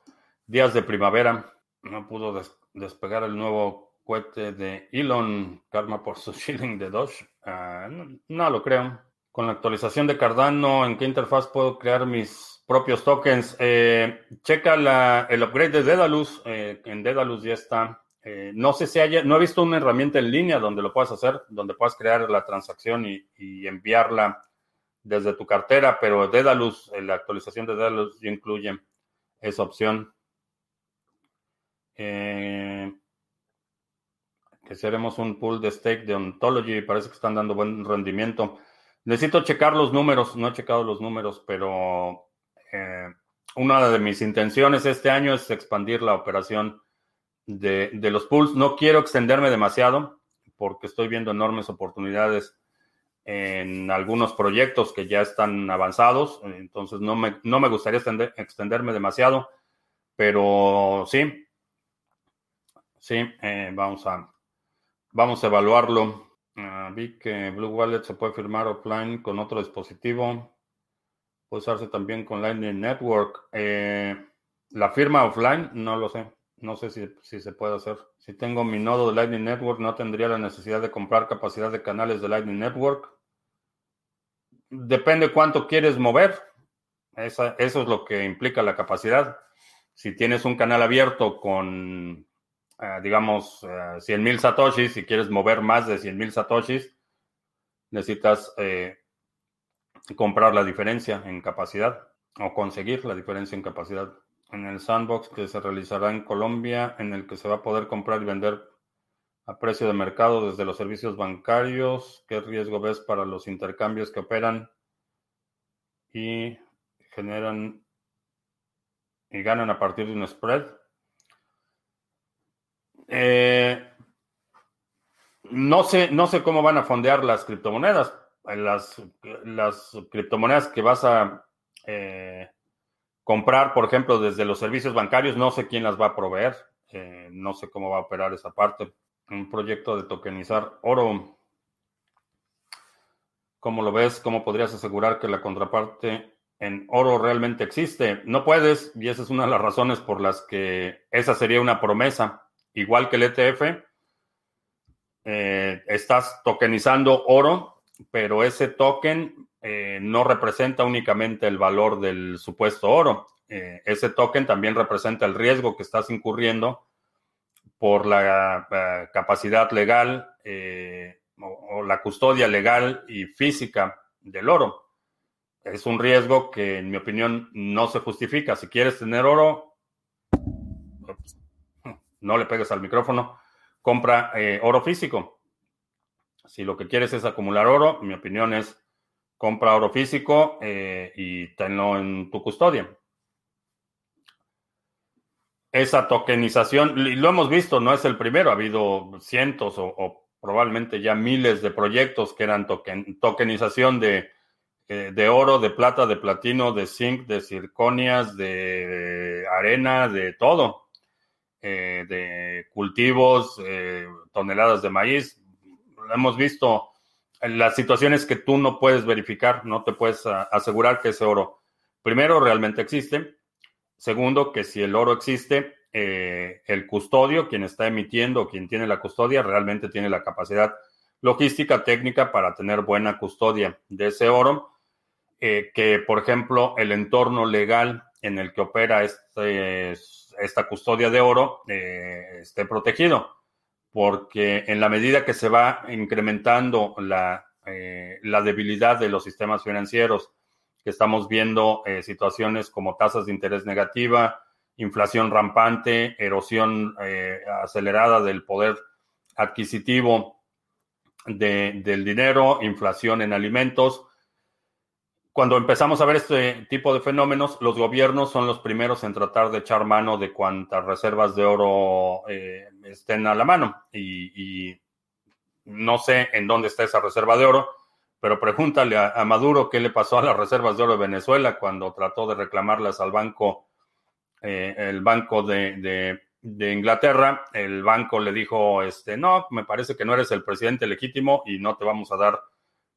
días de primavera. No pudo despegar el nuevo cohete de Elon, karma por su shilling de Doge. Ah, no, lo creo. Con la actualización de Cardano, ¿en qué interfaz puedo crear mis propios tokens? Eh, checa el upgrade de Dedalus. Eh, en Dedalus ya está eh, no sé si haya, no he visto una herramienta en línea donde lo puedas hacer, donde puedas crear la transacción y, enviarla desde tu cartera, pero Dedalus, eh, la actualización de Dedalus incluye esa opción. Que seremos un pool de stake de Ontology. Parece que están dando buen rendimiento. Necesito checar los números. No he checado los números, pero eh, una de mis intenciones este año es expandir la operación de, los pools. No quiero extenderme demasiado porque estoy viendo enormes oportunidades en algunos proyectos que ya están avanzados, entonces no me, no me gustaría extenderme demasiado, pero sí, sí, eh, vamos, a, vamos a evaluarlo. Ah, vi que Blue Wallet se puede firmar offline con otro dispositivo, puede usarse también con Lightning Network. Eh, la firma offline, no lo sé. No sé si, si, se puede hacer. Si tengo mi nodo de Lightning Network, no tendría la necesidad de comprar capacidad de canales de Lightning Network depende cuánto quieres mover. eso es lo que implica la capacidad. Si tienes un canal abierto con, eh, digamos, uh, 100 mil satoshis, si quieres mover más de 100 mil satoshis, necesitas eh, comprar la diferencia en capacidad o conseguir la diferencia en capacidad. En el sandbox que se realizará en Colombia, en el que se va a poder comprar y vender a precio de mercado desde los servicios bancarios? ¿Qué riesgo ves para los intercambios que operan y generan y ganan a partir de un spread? Eh, no sé, no sé cómo van a fondear las criptomonedas. Las, las criptomonedas que vas a eh, comprar, por ejemplo, desde los servicios bancarios, no sé quién las va a proveer. Eh, no sé cómo va a operar esa parte un proyecto de tokenizar oro. ¿Cómo lo ves? ¿Cómo podrías asegurar que la contraparte en oro realmente existe? No puedes, y esa es una de las razones por las que esa sería una promesa. Igual que el ETF, eh, estás tokenizando oro, pero ese token eh, no representa únicamente el valor del supuesto oro. Eh, ese token también representa el riesgo que estás incurriendo por la capacidad legal o, la custodia legal y física del oro. Es un riesgo que, en mi opinión, no se justifica. Si quieres tener oro, no le pegues al micrófono, compra eh, oro físico. Si lo que quieres es acumular oro, mi opinión es compra oro físico y tenlo en tu custodia. Esa tokenización, y lo hemos visto, no es el primero, ha habido cientos o, probablemente ya miles de proyectos que eran tokenización de, eh, de, oro, de plata, de platino, de zinc, de circonias, de arena, de todo, eh, de cultivos, eh, toneladas de maíz. Hemos visto las situaciones que tú no puedes verificar, no te puedes asegurar que ese oro, primero, realmente existe Segundo, que si el oro existe, eh, el custodio, quien está emitiendo, quien tiene la custodia, realmente tiene la capacidad logística técnica para tener buena custodia de ese oro. Que, por ejemplo, el entorno legal en el que opera este, esta custodia de oro eh, esté protegido, porque en la medida que se va incrementando la, la debilidad de los sistemas financieros, que estamos viendo eh, situaciones como tasas de interés negativa, inflación rampante, erosión eh, acelerada del poder adquisitivo del dinero, inflación en alimentos. Cuando empezamos a ver este tipo de fenómenos, los gobiernos son los primeros en tratar de echar mano de cuantas reservas de oro eh, estén a la mano. y no sé en dónde está esa reserva de oro pero pregúntale a, Maduro qué le pasó a las reservas de oro de Venezuela cuando trató de reclamarlas al banco, eh, el banco de, Inglaterra. El banco le dijo, este, no, me parece que no eres el presidente legítimo y no te vamos a dar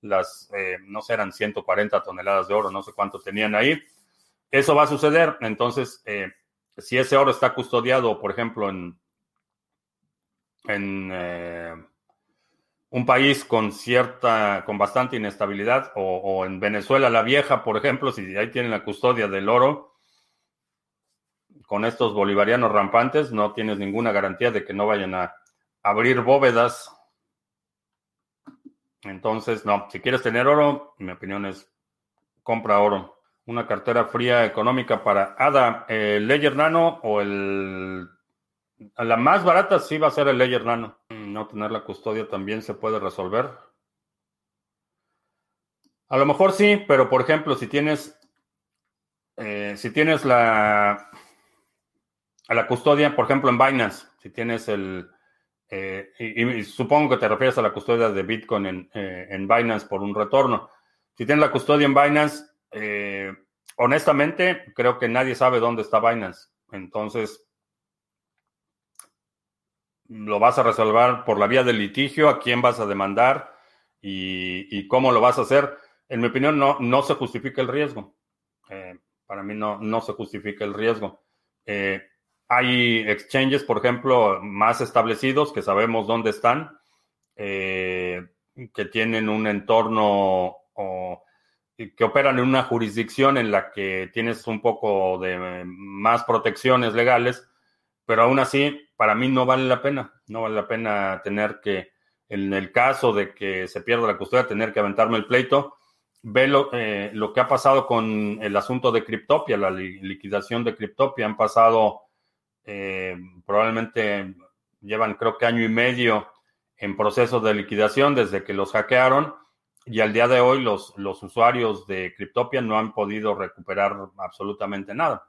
las, eh, no sé, eran 140 toneladas de oro, no sé cuánto tenían ahí. Eso va a suceder. Entonces, eh, si ese oro está custodiado, por ejemplo, en, en un país con cierta, con bastante inestabilidad, o, en Venezuela la vieja, por ejemplo, si ahí tienen la custodia del oro, con estos bolivarianos rampantes, no tienes ninguna garantía de que no vayan a abrir bóvedas. Entonces, no, si quieres tener oro, mi opinión es compra oro. Una cartera fría económica para ADA, el Ledger Nano o el la más barata sí va a ser el Ledger Nano. No tener la custodia también se puede resolver. A lo mejor sí, pero por ejemplo, si tienes, eh, si tienes la, la custodia, por ejemplo, en Binance, si tienes el, eh, y, supongo que te refieres a la custodia de Bitcoin en, eh, en Binance por un retorno. Si tienes la custodia en Binance, honestamente, creo que nadie sabe dónde está Binance. Entonces, lo vas a resolver por la vía del litigio, a quién vas a demandar y, cómo lo vas a hacer. En mi opinión, no, no se justifica el riesgo. Eh, para mí no, no se justifica el riesgo. Eh, hay exchanges, por ejemplo, más establecidos que sabemos dónde están, eh, que tienen un entorno o que operan en una jurisdicción en la que tienes un poco de más protecciones legales, pero aún así, para mí no vale la pena. No vale la pena tener que, en el caso de que se pierda la custodia, tener que aventarme el pleito. Ve lo, eh, lo que ha pasado con el asunto de Cryptopia, la liquidación de Cryptopia. Han pasado, eh, probablemente llevan creo que año y medio en proceso de liquidación desde que los hackearon y al día de hoy los, los usuarios de Cryptopia no han podido recuperar absolutamente nada.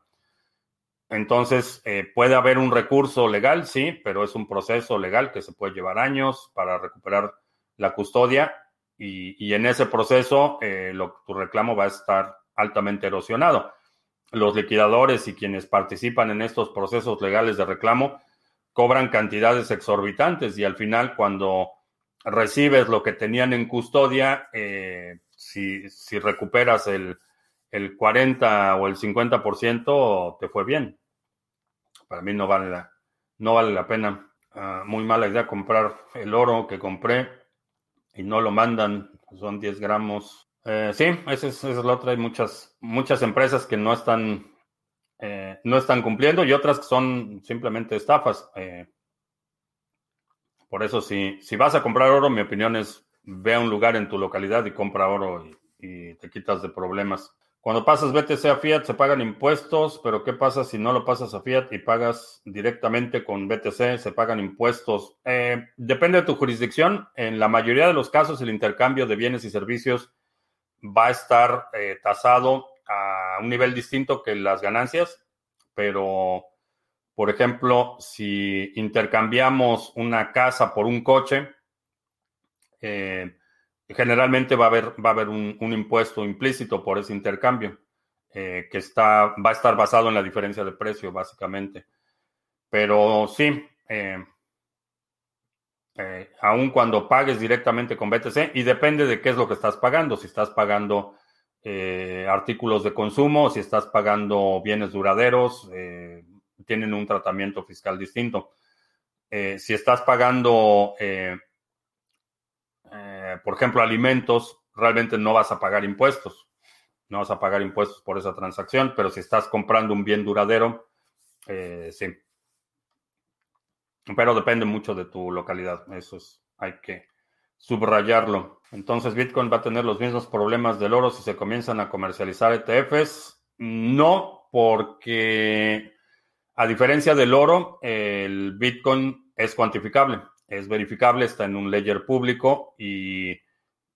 Entonces, eh, puede haber un recurso legal, sí, pero es un proceso legal que se puede llevar años para recuperar la custodia y, en ese proceso eh, tu reclamo va a estar altamente erosionado. Los liquidadores y quienes participan en estos procesos legales de reclamo cobran cantidades exorbitantes y al final cuando recibes lo que tenían en custodia, eh, si, recuperas el, el 40 o el 50%, te fue bien para mí no vale la, no vale la pena. Ah, muy mala idea comprar el oro que compré y no lo mandan. Son 10 gramos. Eh, sí, esa es, la otra. Hay muchas, muchas empresas que no están, eh, no están cumpliendo y otras que son simplemente estafas. Eh, por eso, si, si vas a comprar oro, mi opinión es ve a un lugar en tu localidad y compra oro y te quitas de problemas. Cuando pasas BTC a Fiat se pagan impuestos, pero ¿qué pasa si no lo pasas a Fiat y pagas directamente con BTC? Se pagan impuestos. Depende de tu jurisdicción. En la mayoría de los casos el intercambio de bienes y servicios va a estar eh, tasado a un nivel distinto que las ganancias, pero, por ejemplo, si intercambiamos una casa por un coche, eh, generalmente va a haber, va a haber un, impuesto implícito por ese intercambio, eh, que está, va a estar basado en la diferencia de precio, básicamente. Pero sí, eh, aun cuando pagues directamente con BTC, y depende de qué es lo que estás pagando, si estás pagando artículos de consumo, si estás pagando bienes duraderos, tienen un tratamiento fiscal distinto. si estás pagando eh, por ejemplo, alimentos, realmente no vas a pagar impuestos. No vas a pagar impuestos por esa transacción, pero si estás comprando un bien duradero, eh, sí. Pero depende mucho de tu localidad. Eso es, hay que subrayarlo. Entonces, Bitcoin va a tener los mismos problemas del oro si se comienzan a comercializar ETFs. No, porque a diferencia del oro, el Bitcoin es cuantificable es verificable, está en un ledger público y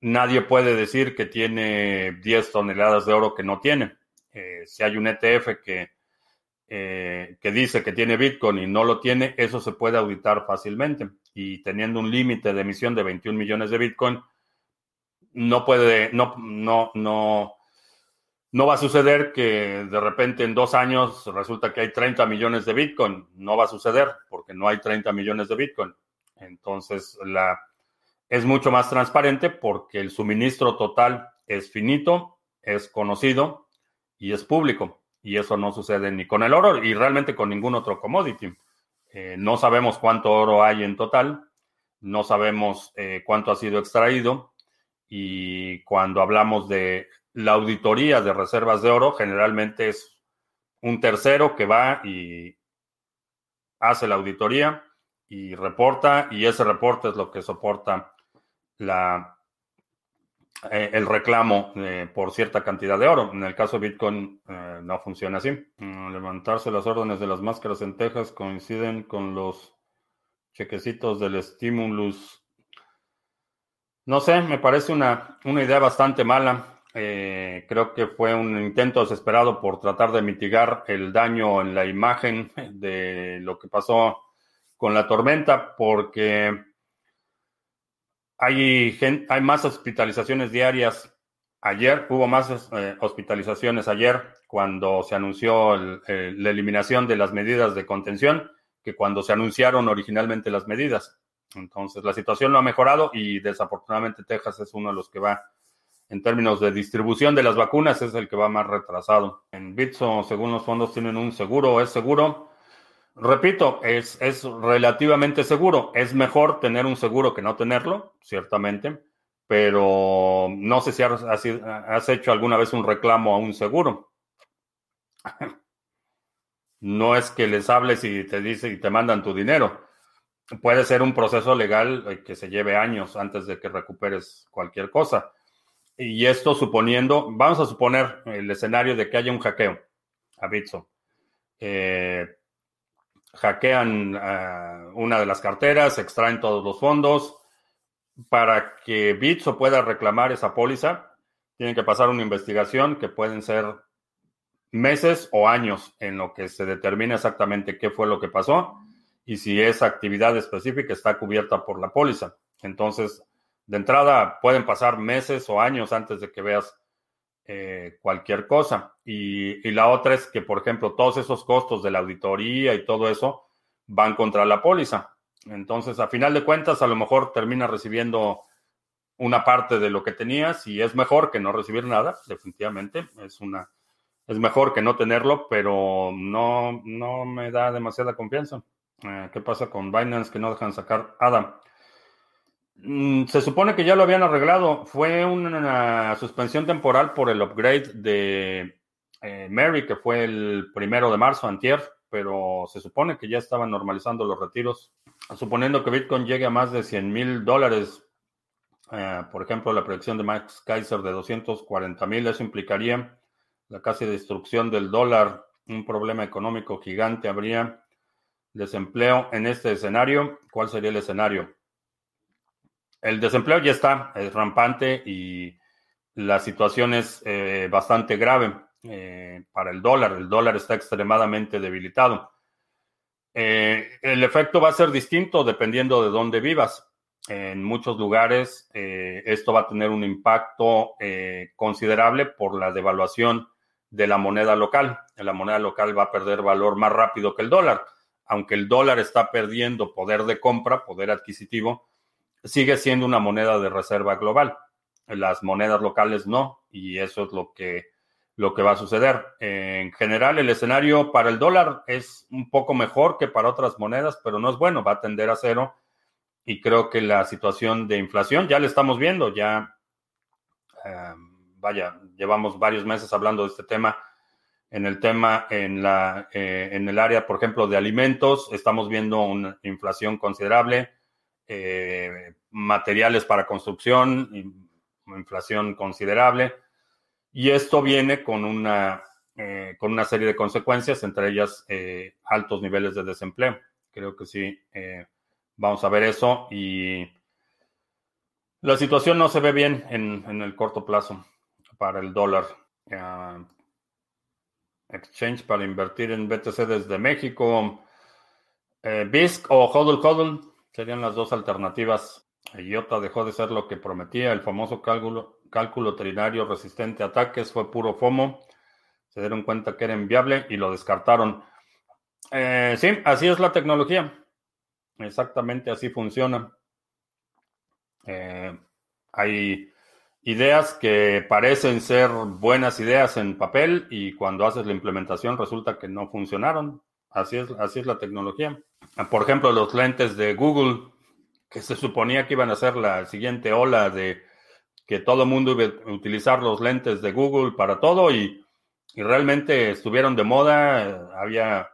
nadie puede decir que tiene 10 toneladas de oro que no tiene. Eh, si hay un ETF que, eh, que dice que tiene Bitcoin y no lo tiene, eso se puede auditar fácilmente. Y teniendo un límite de emisión de 21 millones de Bitcoin, no puede, no, no, no, no va a suceder que de repente en dos años resulta que hay 30 millones de Bitcoin. No va a suceder porque no hay 30 millones de Bitcoin. Entonces, la, es mucho más transparente porque el suministro total es finito, es conocido y es público. Y eso no sucede ni con el oro y realmente con ningún otro commodity. Eh, no sabemos cuánto oro hay en total, no sabemos eh, cuánto ha sido extraído y cuando hablamos de la auditoría de reservas de oro, generalmente es un tercero que va y hace la auditoría y reporta, y ese reporte es lo que soporta la, eh, el reclamo eh, por cierta cantidad de oro. En el caso de Bitcoin eh, no funciona así. Mm, levantarse las órdenes de las máscaras en Texas coinciden con los chequecitos del stimulus. No sé, me parece una, una idea bastante mala. creo que fue un intento desesperado por tratar de mitigar el daño en la imagen de lo que pasó con la tormenta, porque hay, hay más hospitalizaciones diarias. Ayer hubo más eh, hospitalizaciones ayer cuando se anunció la eliminación de las medidas de contención que cuando se anunciaron originalmente las medidas. Entonces, la situación no ha mejorado y desafortunadamente Texas es uno de los que va, en términos de distribución de las vacunas, es el que va más retrasado. En Bitso, según los fondos, tienen un seguro, es seguro. Repito, es, es relativamente seguro. Es mejor tener un seguro que no tenerlo, ciertamente, pero no sé si has, hecho alguna vez un reclamo a un seguro. No es que les hables y te dice y te mandan tu dinero. Puede ser un proceso legal eh, que se lleve años antes de que recuperes cualquier cosa. Y esto suponiendo, vamos a suponer el escenario de que haya un hackeo a Bitso. Eh, hackean uh, una de las carteras, extraen todos los fondos. Para que Bitso pueda reclamar esa póliza, tienen que pasar una investigación que pueden ser meses o años en lo que se determina exactamente qué fue lo que pasó y si esa actividad específica está cubierta por la póliza. Entonces, de entrada, pueden pasar meses o años antes de que veas eh, cualquier cosa. Y, la otra es que, por ejemplo, todos esos costos de la auditoría y todo eso van contra la póliza. Entonces, a final de cuentas, a lo mejor termina recibiendo una parte de lo que tenías y es mejor que no recibir nada, definitivamente. Es una es mejor que no tenerlo, pero no, no me da demasiada confianza. Eh, ¿Qué pasa con Binance que no dejan sacar ADA? Mm, se supone que ya lo habían arreglado. Fue una suspensión temporal por el upgrade de eh, Mary, que fue el primero de marzo, antier, pero se supone que ya estaban normalizando los retiros. Suponiendo que Bitcoin llegue a más de 100 mil dólares, eh, por ejemplo, la predicción de Max Kaiser de 240 mil, eso implicaría la casi destrucción del dólar, un problema económico gigante, habría desempleo en este escenario. ¿Cuál sería el escenario? El desempleo ya está, es rampante y la situación es eh, bastante grave eh, para el dólar. El dólar está extremadamente debilitado. Eh, el efecto va a ser distinto dependiendo de dónde vivas. En muchos lugares esto va a tener un impacto considerable por la devaluación de la moneda local. La moneda local va a perder valor más rápido que el dólar. Aunque el dólar está perdiendo poder de compra, poder adquisitivo, sigue siendo una moneda de reserva global. Las monedas locales no, y eso es lo que, lo que va a suceder. En general, el escenario para el dólar es un poco mejor que para otras monedas, pero no es bueno, va a tender a cero. Y creo que la situación de inflación ya la estamos viendo, ya, eh, vaya, llevamos varios meses hablando de este tema. En el tema, en, la, eh, en el área, por ejemplo, de alimentos, estamos viendo una inflación considerable eh, materiales para construcción, inflación considerable. Y esto viene con una, eh, con una serie de consecuencias, entre ellas eh, altos niveles de desempleo. Creo que sí, vamos a ver eso. Y la situación no se ve bien en, en el corto plazo para el dólar. exchange para invertir en BTC desde México. BISC o HODL HODL Serían las dos alternativas. IOTA dejó de ser lo que prometía. El famoso cálculo, cálculo trinario resistente a ataques fue puro FOMO. Se dieron cuenta que era inviable y lo descartaron. Eh, sí, así es la tecnología. Exactamente así funciona. Eh, hay ideas que parecen ser buenas ideas en papel y cuando haces la implementación resulta que no funcionaron. Así es, así es la tecnología. Por ejemplo, los lentes de Google, que se suponía que iban a ser la siguiente ola de que todo el mundo iba a utilizar los lentes de Google para todo y, realmente estuvieron de moda. Había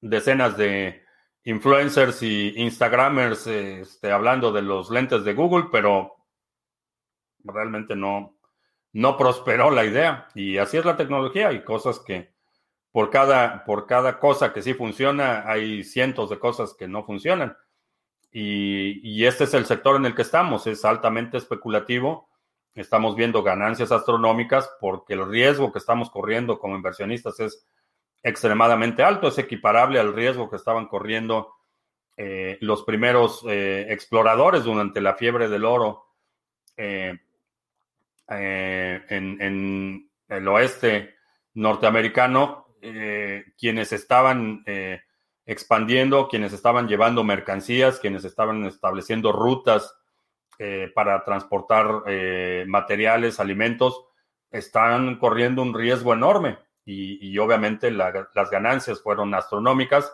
decenas de influencers y Instagramers este, hablando de los lentes de Google, pero realmente no, no prosperó la idea. Y así es la tecnología. Hay cosas que por cada, por cada cosa que sí funciona, hay cientos de cosas que no funcionan. Y, este es el sector en el que estamos. Es altamente especulativo. Estamos viendo ganancias astronómicas porque el riesgo que estamos corriendo como inversionistas es extremadamente alto. Es equiparable al riesgo que estaban corriendo eh, los primeros eh, exploradores durante la fiebre del oro eh, en, el oeste norteamericano, quienes estaban expandiendo, quienes estaban llevando mercancías, quienes estaban estableciendo rutas para transportar materiales, alimentos, están corriendo un riesgo enorme y, obviamente las ganancias fueron astronómicas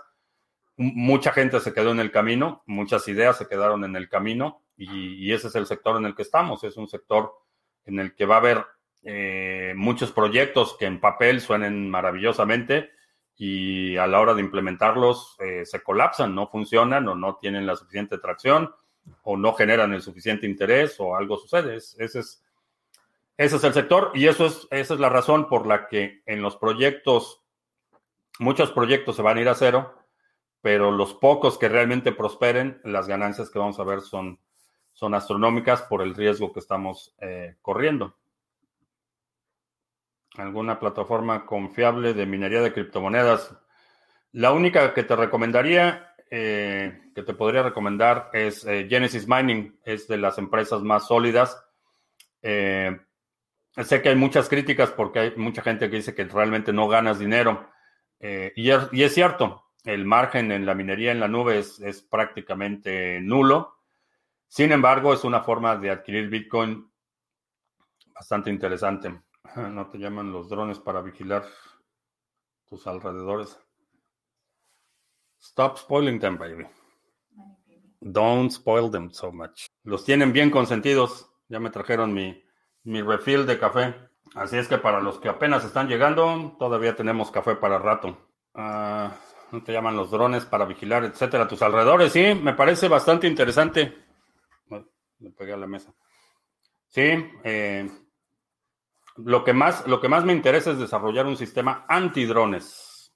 mucha gente se quedó en el camino, muchas ideas se quedaron en el camino y, ese es el sector en el que estamos. Es un sector en el que va a haber eh, muchos proyectos que en papel suenen maravillosamente y a la hora de implementarlos eh, se colapsan, no funcionan o no tienen la suficiente tracción o no generan el suficiente interés o algo sucede. ese, es, ese es el sector y eso es, esa es la razón por la que en los proyectos, muchos proyectos se van a ir a cero pero los pocos que realmente prosperen, las ganancias que vamos a ver son, son astronómicas por el riesgo que estamos eh, corriendo. ¿Alguna plataforma confiable de minería de criptomonedas? La única que te recomendaría, eh, que te podría recomendar es eh, Genesis Mining, es de las empresas más sólidas. sé que hay muchas críticas porque hay mucha gente que dice que realmente no ganas dinero. y, y es cierto, el margen en la minería en la nube es, prácticamente nulo. Sin embargo, es una forma de adquirir Bitcoin bastante interesante. No te llaman los drones para vigilar tus alrededores. Stop spoiling them, baby. Don't spoil them so much. Los tienen bien consentidos. Ya me trajeron mi, mi refill de café. Así es que para los que apenas están llegando, todavía tenemos café para rato. Ah no te llaman los drones para vigilar, etcétera, tus alrededores. Sí, me parece bastante interesante. Le pegué a la mesa. Sí, eh, lo, que más, lo que más me interesa es desarrollar un sistema antidrones.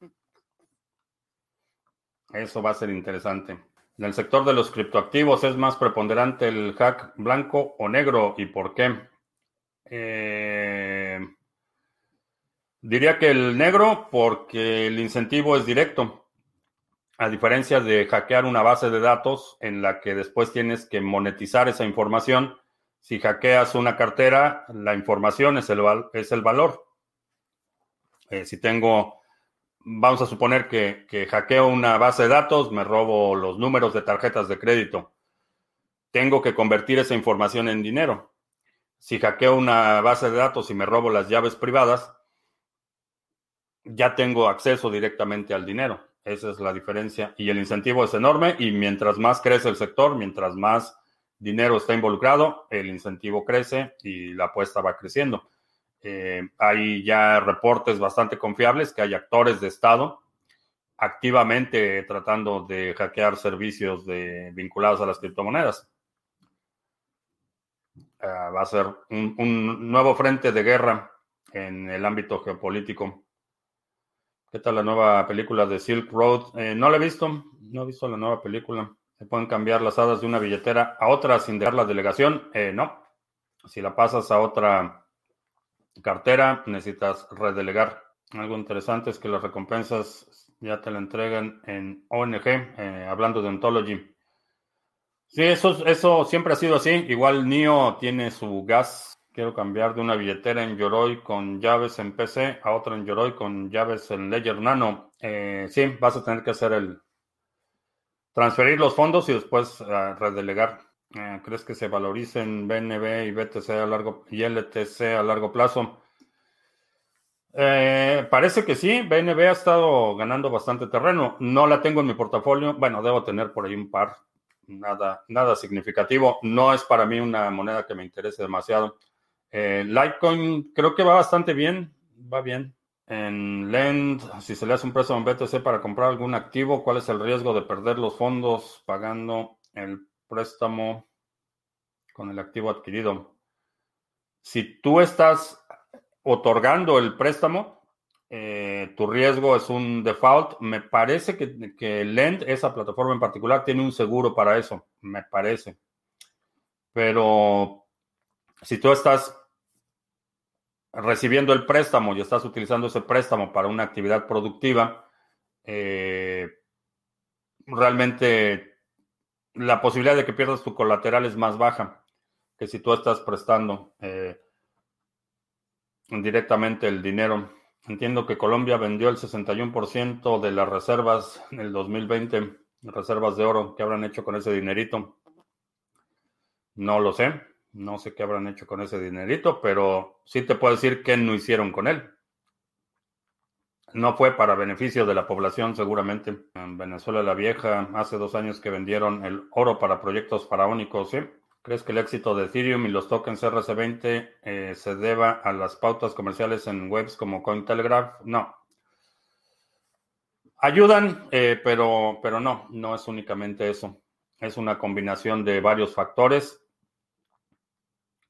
Eso va a ser interesante. En el sector de los criptoactivos es más preponderante el hack blanco o negro y por qué. Eh, diría que el negro porque el incentivo es directo. A diferencia de hackear una base de datos en la que después tienes que monetizar esa información, si hackeas una cartera, la información es el, es el valor. Eh, si tengo, vamos a suponer que, que hackeo una base de datos, me robo los números de tarjetas de crédito. Tengo que convertir esa información en dinero. Si hackeo una base de datos y me robo las llaves privadas, ya tengo acceso directamente al dinero. Esa es la diferencia. Y el incentivo es enorme y mientras más crece el sector, mientras más dinero está involucrado, el incentivo crece y la apuesta va creciendo. Eh, hay ya reportes bastante confiables que hay actores de Estado activamente tratando de hackear servicios de, vinculados a las criptomonedas. Ah, va a ser un nuevo frente de guerra en el ámbito geopolítico. ¿Qué tal la nueva película de Silk Road? Eh, no la he visto, no he visto la nueva película. ¿Se pueden cambiar las hadas de una billetera a otra sin dejar la delegación? Eh, no. Si la pasas a otra cartera, necesitas redelegar. Algo interesante es que las recompensas ya te la entregan en ONG, eh, hablando de Ontology. Sí, eso, eso siempre ha sido así. Igual NIO tiene su gas Quiero cambiar de una billetera en Yoroi con llaves en PC a otra en Yoroi con llaves en Ledger Nano. Eh, sí, vas a tener que hacer el transferir los fondos y después uh, redelegar. Eh, ¿Crees que se valoricen BNB y BTC a largo y LTC a largo plazo? Eh, parece que sí, BNB ha estado ganando bastante terreno. No la tengo en mi portafolio. Bueno, debo tener por ahí un par. Nada, nada significativo. No es para mí una moneda que me interese demasiado. Litecoin creo que va bastante bien, va bien. En Lend, si se le hace un préstamo en BTC para comprar algún activo, ¿cuál es el riesgo de perder los fondos pagando el préstamo con el activo adquirido? si tú estás otorgando el préstamo, eh, tu riesgo es un default. Me parece que, que Lend, esa plataforma en particular, tiene un seguro para eso, me parece. Pero si tú estás recibiendo el préstamo y estás utilizando ese préstamo para una actividad productiva, eh, realmente la posibilidad de que pierdas tu colateral es más baja que si tú estás prestando eh, directamente el dinero. Entiendo que Colombia vendió el 61% de las reservas en el 2020, reservas de oro. ¿Qué habrán hecho con ese dinerito? No lo sé. No sé qué habrán hecho con ese dinerito, pero sí te puedo decir qué no hicieron con él. No fue para beneficio de la población, seguramente. En Venezuela la Vieja, hace dos años que vendieron el oro para proyectos faraónicos, ¿sí? ¿Crees que el éxito de Ethereum y los tokens RC20 eh, se deba a las pautas comerciales en webs como Cointelegraph? No. Ayudan, eh, pero, pero no, no es únicamente eso. Es una combinación de varios factores.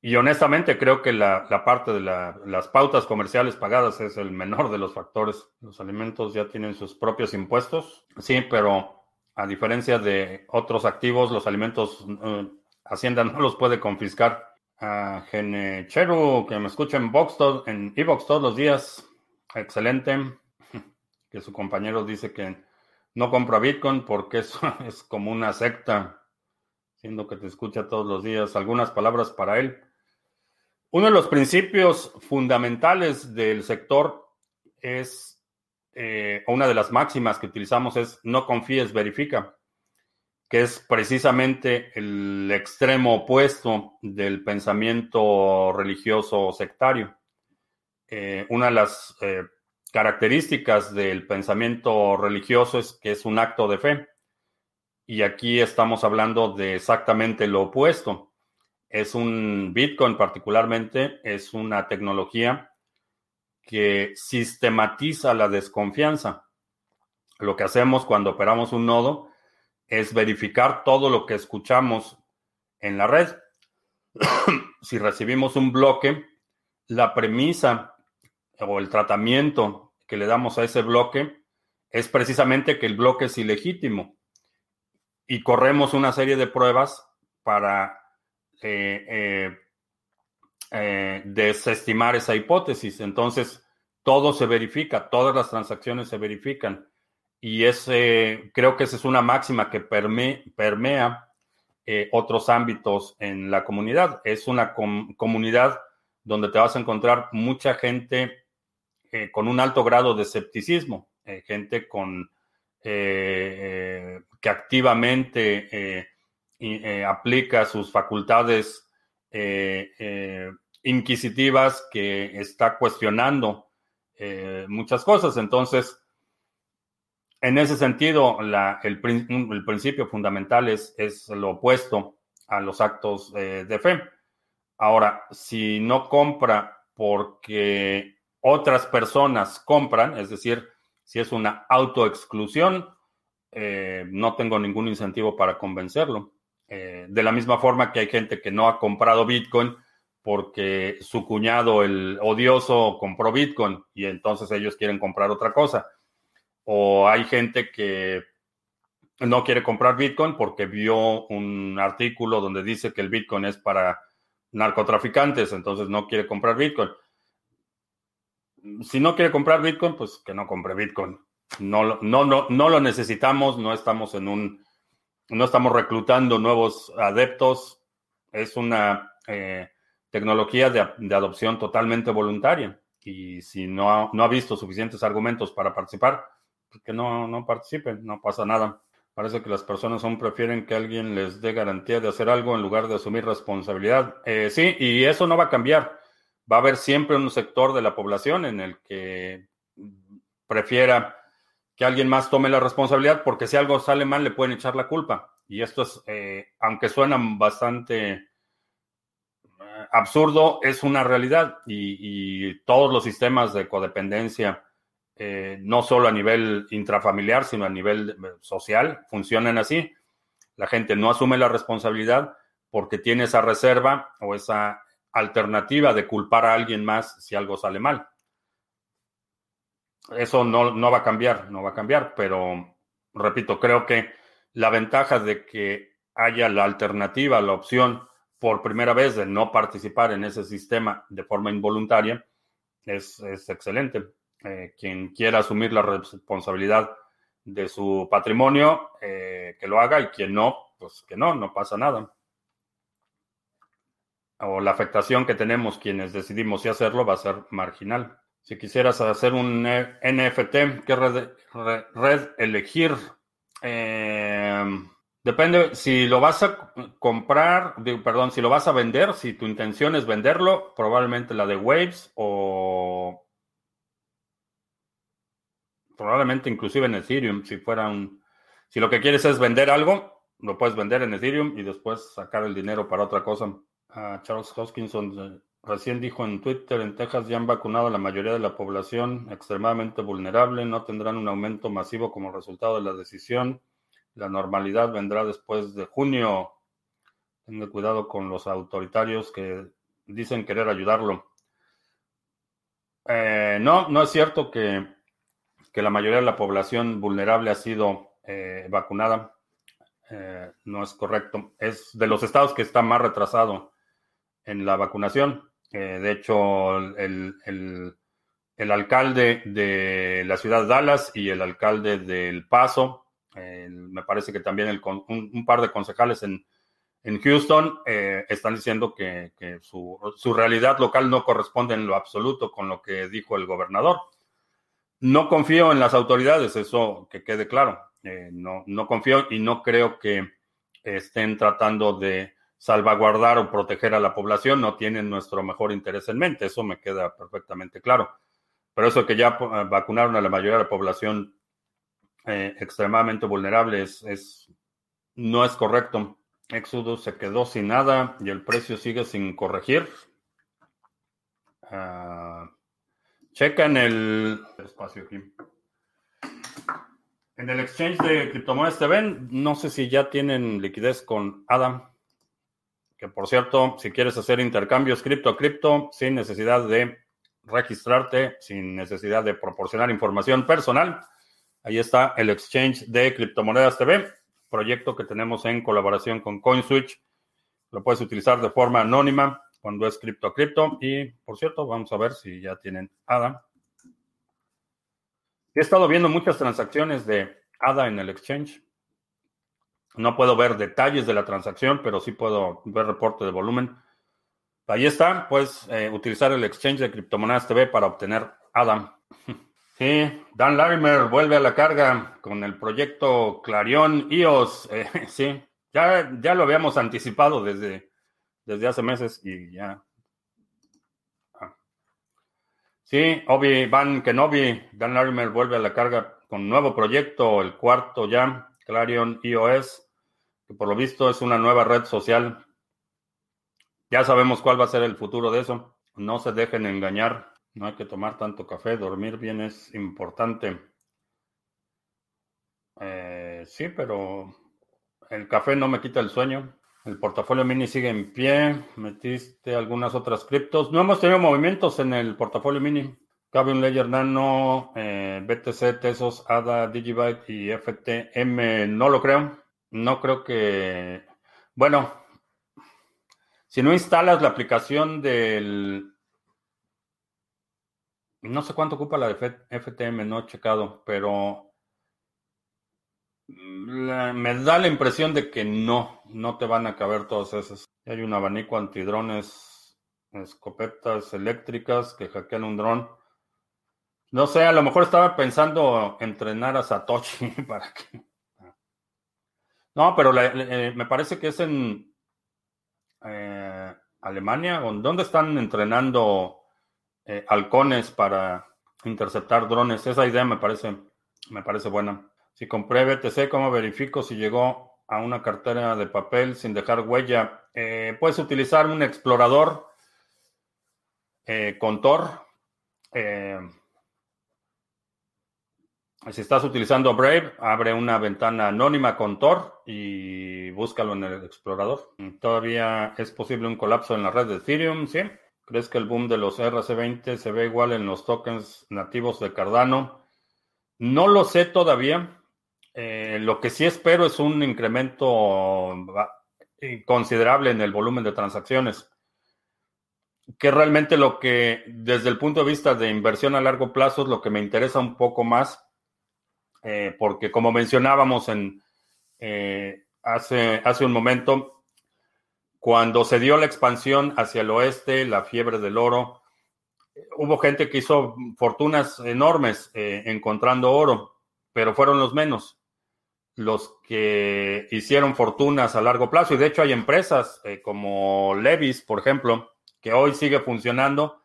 Y honestamente creo que la, parte de las pautas comerciales pagadas es el menor de los factores. Los alimentos ya tienen sus propios impuestos. Sí, pero a diferencia de otros activos, los alimentos eh, Hacienda no los puede confiscar. A Genecheru, que me escucha en Vox, en Evox todos los días. Excelente. Que su compañero dice que no compra Bitcoin porque eso es como una secta. Siendo que te escucha todos los días. Algunas palabras para él. Uno de los principios fundamentales del sector es, eh, una de las máximas que utilizamos es no confíes, verifica, que es precisamente el extremo opuesto del pensamiento religioso sectario. Eh, una de las eh, características del pensamiento religioso es que es un acto de fe. Y aquí estamos hablando de exactamente lo opuesto es un Bitcoin particularmente, es una tecnología que sistematiza la desconfianza. Lo que hacemos cuando operamos un nodo es verificar todo lo que escuchamos en la red. si recibimos un bloque, la premisa o el tratamiento que le damos a ese bloque es precisamente que el bloque es ilegítimo. Y corremos una serie de pruebas para eh, eh, eh, desestimar esa hipótesis. Entonces, todo se verifica, todas las transacciones se verifican. Y creo que esa es una máxima que permea otros ámbitos en la comunidad. Es una comunidad donde te vas a encontrar mucha gente con un alto grado de escepticismo, gente con que activamente eh, aplica sus facultades eh, eh, inquisitivas que está cuestionando muchas cosas. Entonces, en ese sentido, el, principio fundamental es, es, lo opuesto a los actos de fe. Ahora, si no compra porque otras personas compran, es decir, si es una autoexclusión, no tengo ningún incentivo para convencerlo. Eh, de la misma forma que hay gente que no ha comprado Bitcoin porque su cuñado, el odioso, compró Bitcoin y entonces ellos quieren comprar otra cosa. O hay gente que no quiere comprar Bitcoin porque vio un artículo donde dice que el Bitcoin es para narcotraficantes, entonces no quiere comprar Bitcoin. Si no quiere comprar Bitcoin, pues que no compre Bitcoin. No, no, no, no lo necesitamos, no estamos en un no estamos reclutando nuevos adeptos, es una eh, tecnología de, adopción totalmente voluntaria. Y si no ha, no ha visto suficientes argumentos para participar, pues que no, no participen, no pasa nada. Parece que las personas aún prefieren que alguien les dé garantía de hacer algo en lugar de asumir responsabilidad. Eh, sí, y eso no va a cambiar. Va a haber siempre un sector de la población en el que prefiera que alguien más tome la responsabilidad, porque si algo sale mal le pueden echar la culpa. Y esto es, eh, aunque suena bastante eh, absurdo, es una realidad. Y, todos los sistemas de codependencia, eh, no solo a nivel intrafamiliar, sino a nivel social, funcionan así. La gente no asume la responsabilidad porque tiene esa reserva o esa alternativa de culpar a alguien más si algo sale mal. Eso no, no va a cambiar, no va a cambiar, pero repito, creo que la ventaja de que haya la alternativa, la opción por primera vez de no participar en ese sistema de forma involuntaria es, excelente. Eh, quien quiera asumir la responsabilidad de su patrimonio, eh, que lo haga y quien no, pues que no, no pasa nada. O la afectación que tenemos quienes decidimos si hacerlo va a ser marginal. Si quisieras hacer un NFT, ¿qué red, elegir? Eh, depende, si lo vas a comprar, perdón, si lo vas a vender, si tu intención es venderlo, probablemente la de Waves o probablemente inclusive en Ethereum, si fuera un, si lo que quieres es vender algo, lo puedes vender en Ethereum y después sacar el dinero para otra cosa. Charles Hoskinson recién dijo en Twitter, en Texas ya han vacunado a la mayoría de la población extremadamente vulnerable, no tendrán un aumento masivo como resultado de la decisión. La normalidad vendrá después de junio. Tenga cuidado con los autoritarios que dicen querer ayudarlo. Eh, no, no es cierto que, que, la mayoría de la población vulnerable ha sido eh, vacunada. Eh, no es correcto. Es de los estados que está más retrasado en la vacunación. De hecho, el, alcalde de la ciudad de Dallas y el alcalde del Paso, me parece que también el, un, par de concejales en, en Houston eh, están diciendo que, su, su, realidad local no corresponde en lo absoluto con lo que dijo el gobernador. No confío en las autoridades, eso que quede claro. Eh, no, no confío y no creo que estén tratando de salvaguardar o proteger a la población, no tienen nuestro mejor interés en mente, eso me queda perfectamente claro. Pero eso que ya vacunaron a la mayoría de la población eh, extremadamente vulnerable es, no es correcto. Exodus se quedó sin nada y el precio sigue sin corregir. Uh, checa en el espacio aquí. En el exchange de criptomonedas TV, no sé si ya tienen liquidez con Adam que por cierto, si quieres hacer intercambios cripto a cripto sin necesidad de registrarte, sin necesidad de proporcionar información personal, ahí está el exchange de criptomonedas TV, proyecto que tenemos en colaboración con CoinSwitch. Lo puedes utilizar de forma anónima cuando es cripto a cripto. Y por cierto, vamos a ver si ya tienen ADA. He estado viendo muchas transacciones de ADA en el exchange. No puedo ver detalles de la transacción, pero sí puedo ver reporte de volumen. Ahí está, puedes eh, utilizar el exchange de criptomonedas TV para obtener ADAM. Sí, Dan Larimer vuelve a la carga con el proyecto Clarion iOS. Eh, sí, ya, ya lo habíamos anticipado desde, desde hace meses y ya. Ah. Sí, Obi-Wan Kenobi, Dan Larimer vuelve a la carga con nuevo proyecto, el cuarto ya, Clarion iOS, que por lo visto es una nueva red social. Ya sabemos cuál va a ser el futuro de eso. No se dejen engañar. No hay que tomar tanto café. Dormir bien es importante. Eh, sí, pero el café no me quita el sueño. El portafolio mini sigue en pie. Metiste algunas otras criptos. No hemos tenido movimientos en el portafolio mini. Cabe un Ledger Nano, eh, BTC, Tesos, ADA, Digibyte y FTM. No lo creo. No creo que. Bueno, si no instalas la aplicación del. No sé cuánto ocupa la de FTM, no he checado, pero me da la impresión de que no, no te van a caber todas esas. Hay un abanico antidrones, escopetas eléctricas que hackean un dron. No sé, a lo mejor estaba pensando entrenar a Satoshi para que... No, pero eh, me parece que es en eh, Alemania. ¿Dónde están entrenando eh, halcones para interceptar drones? Esa idea me parece, me parece buena. Si compré BTC, ¿cómo verifico si llegó a una cartera de papel sin dejar huella? puedes utilizar un explorador con Tor. Si estás utilizando Brave, abre una ventana anónima con Tor y búscalo en el explorador. Todavía es posible un colapso en la red de Ethereum, ¿sí? ¿Crees que el boom de los RC20 se ve igual en los tokens nativos de Cardano? No lo sé todavía. Eh, lo que sí espero es un incremento considerable en el volumen de transacciones, que realmente lo que desde el punto de vista de inversión a largo plazo es lo que me interesa un poco más, eh, porque como mencionábamos en, eh, hace, hace un momento, cuando se dio la expansión hacia el oeste, la fiebre del oro, hubo gente que hizo fortunas enormes eh, encontrando oro, pero fueron los menos los que hicieron fortunas a largo plazo. Y de hecho hay empresas eh, como Levis, por ejemplo, que hoy sigue funcionando.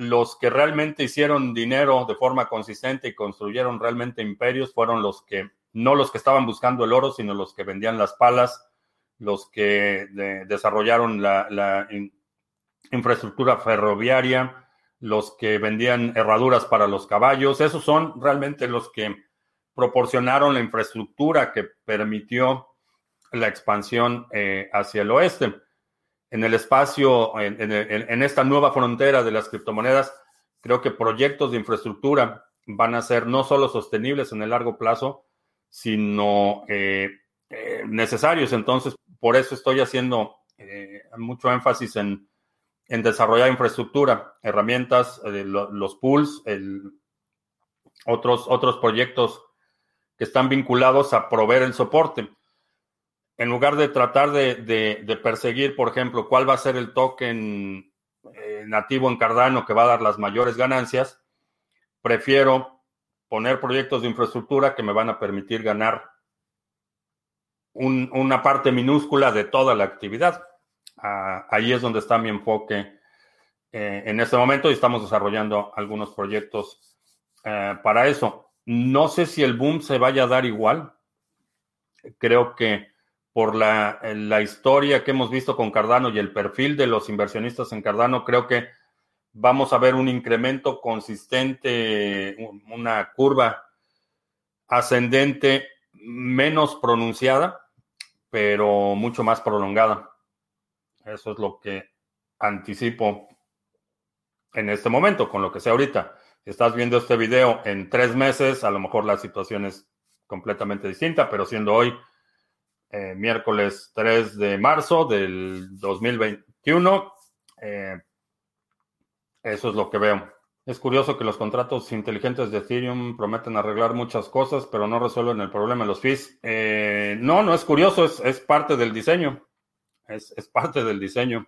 Los que realmente hicieron dinero de forma consistente y construyeron realmente imperios fueron los que, no los que estaban buscando el oro, sino los que vendían las palas, los que desarrollaron la, infraestructura ferroviaria, los que vendían herraduras para los caballos. Esos son realmente los que proporcionaron la infraestructura que permitió la expansión eh, hacia el oeste. En el espacio, en, esta nueva frontera de las criptomonedas, creo que proyectos de infraestructura van a ser no solo sostenibles en el largo plazo, sino eh, eh, necesarios. Entonces, por eso estoy haciendo mucho énfasis en, desarrollar infraestructura, herramientas, los pools, otros, otros proyectos que están vinculados a proveer el soporte. En lugar de tratar de, perseguir, por ejemplo, cuál va a ser el token eh, nativo en Cardano que va a dar las mayores ganancias, prefiero poner proyectos de infraestructura que me van a permitir ganar una parte minúscula de toda la actividad. Ah, ahí es donde está mi enfoque eh, en este momento y estamos desarrollando algunos proyectos eh, para eso. No sé si el boom se vaya a dar igual. Creo que por la, historia que hemos visto con Cardano y el perfil de los inversionistas en Cardano, creo que vamos a ver un incremento consistente, una curva ascendente menos pronunciada, pero mucho más prolongada. Eso es lo que anticipo en este momento, con lo que sé ahorita estás viendo este video en tres meses, a lo mejor la situación es completamente distinta, pero siendo hoy eh, miércoles 3 de marzo del 2021, eh, eso es lo que veo. Es curioso que los contratos inteligentes de Ethereum prometen arreglar muchas cosas, pero no resuelven el problema de los fees. Eh, no, no es curioso, es, parte del diseño. Es, parte del diseño.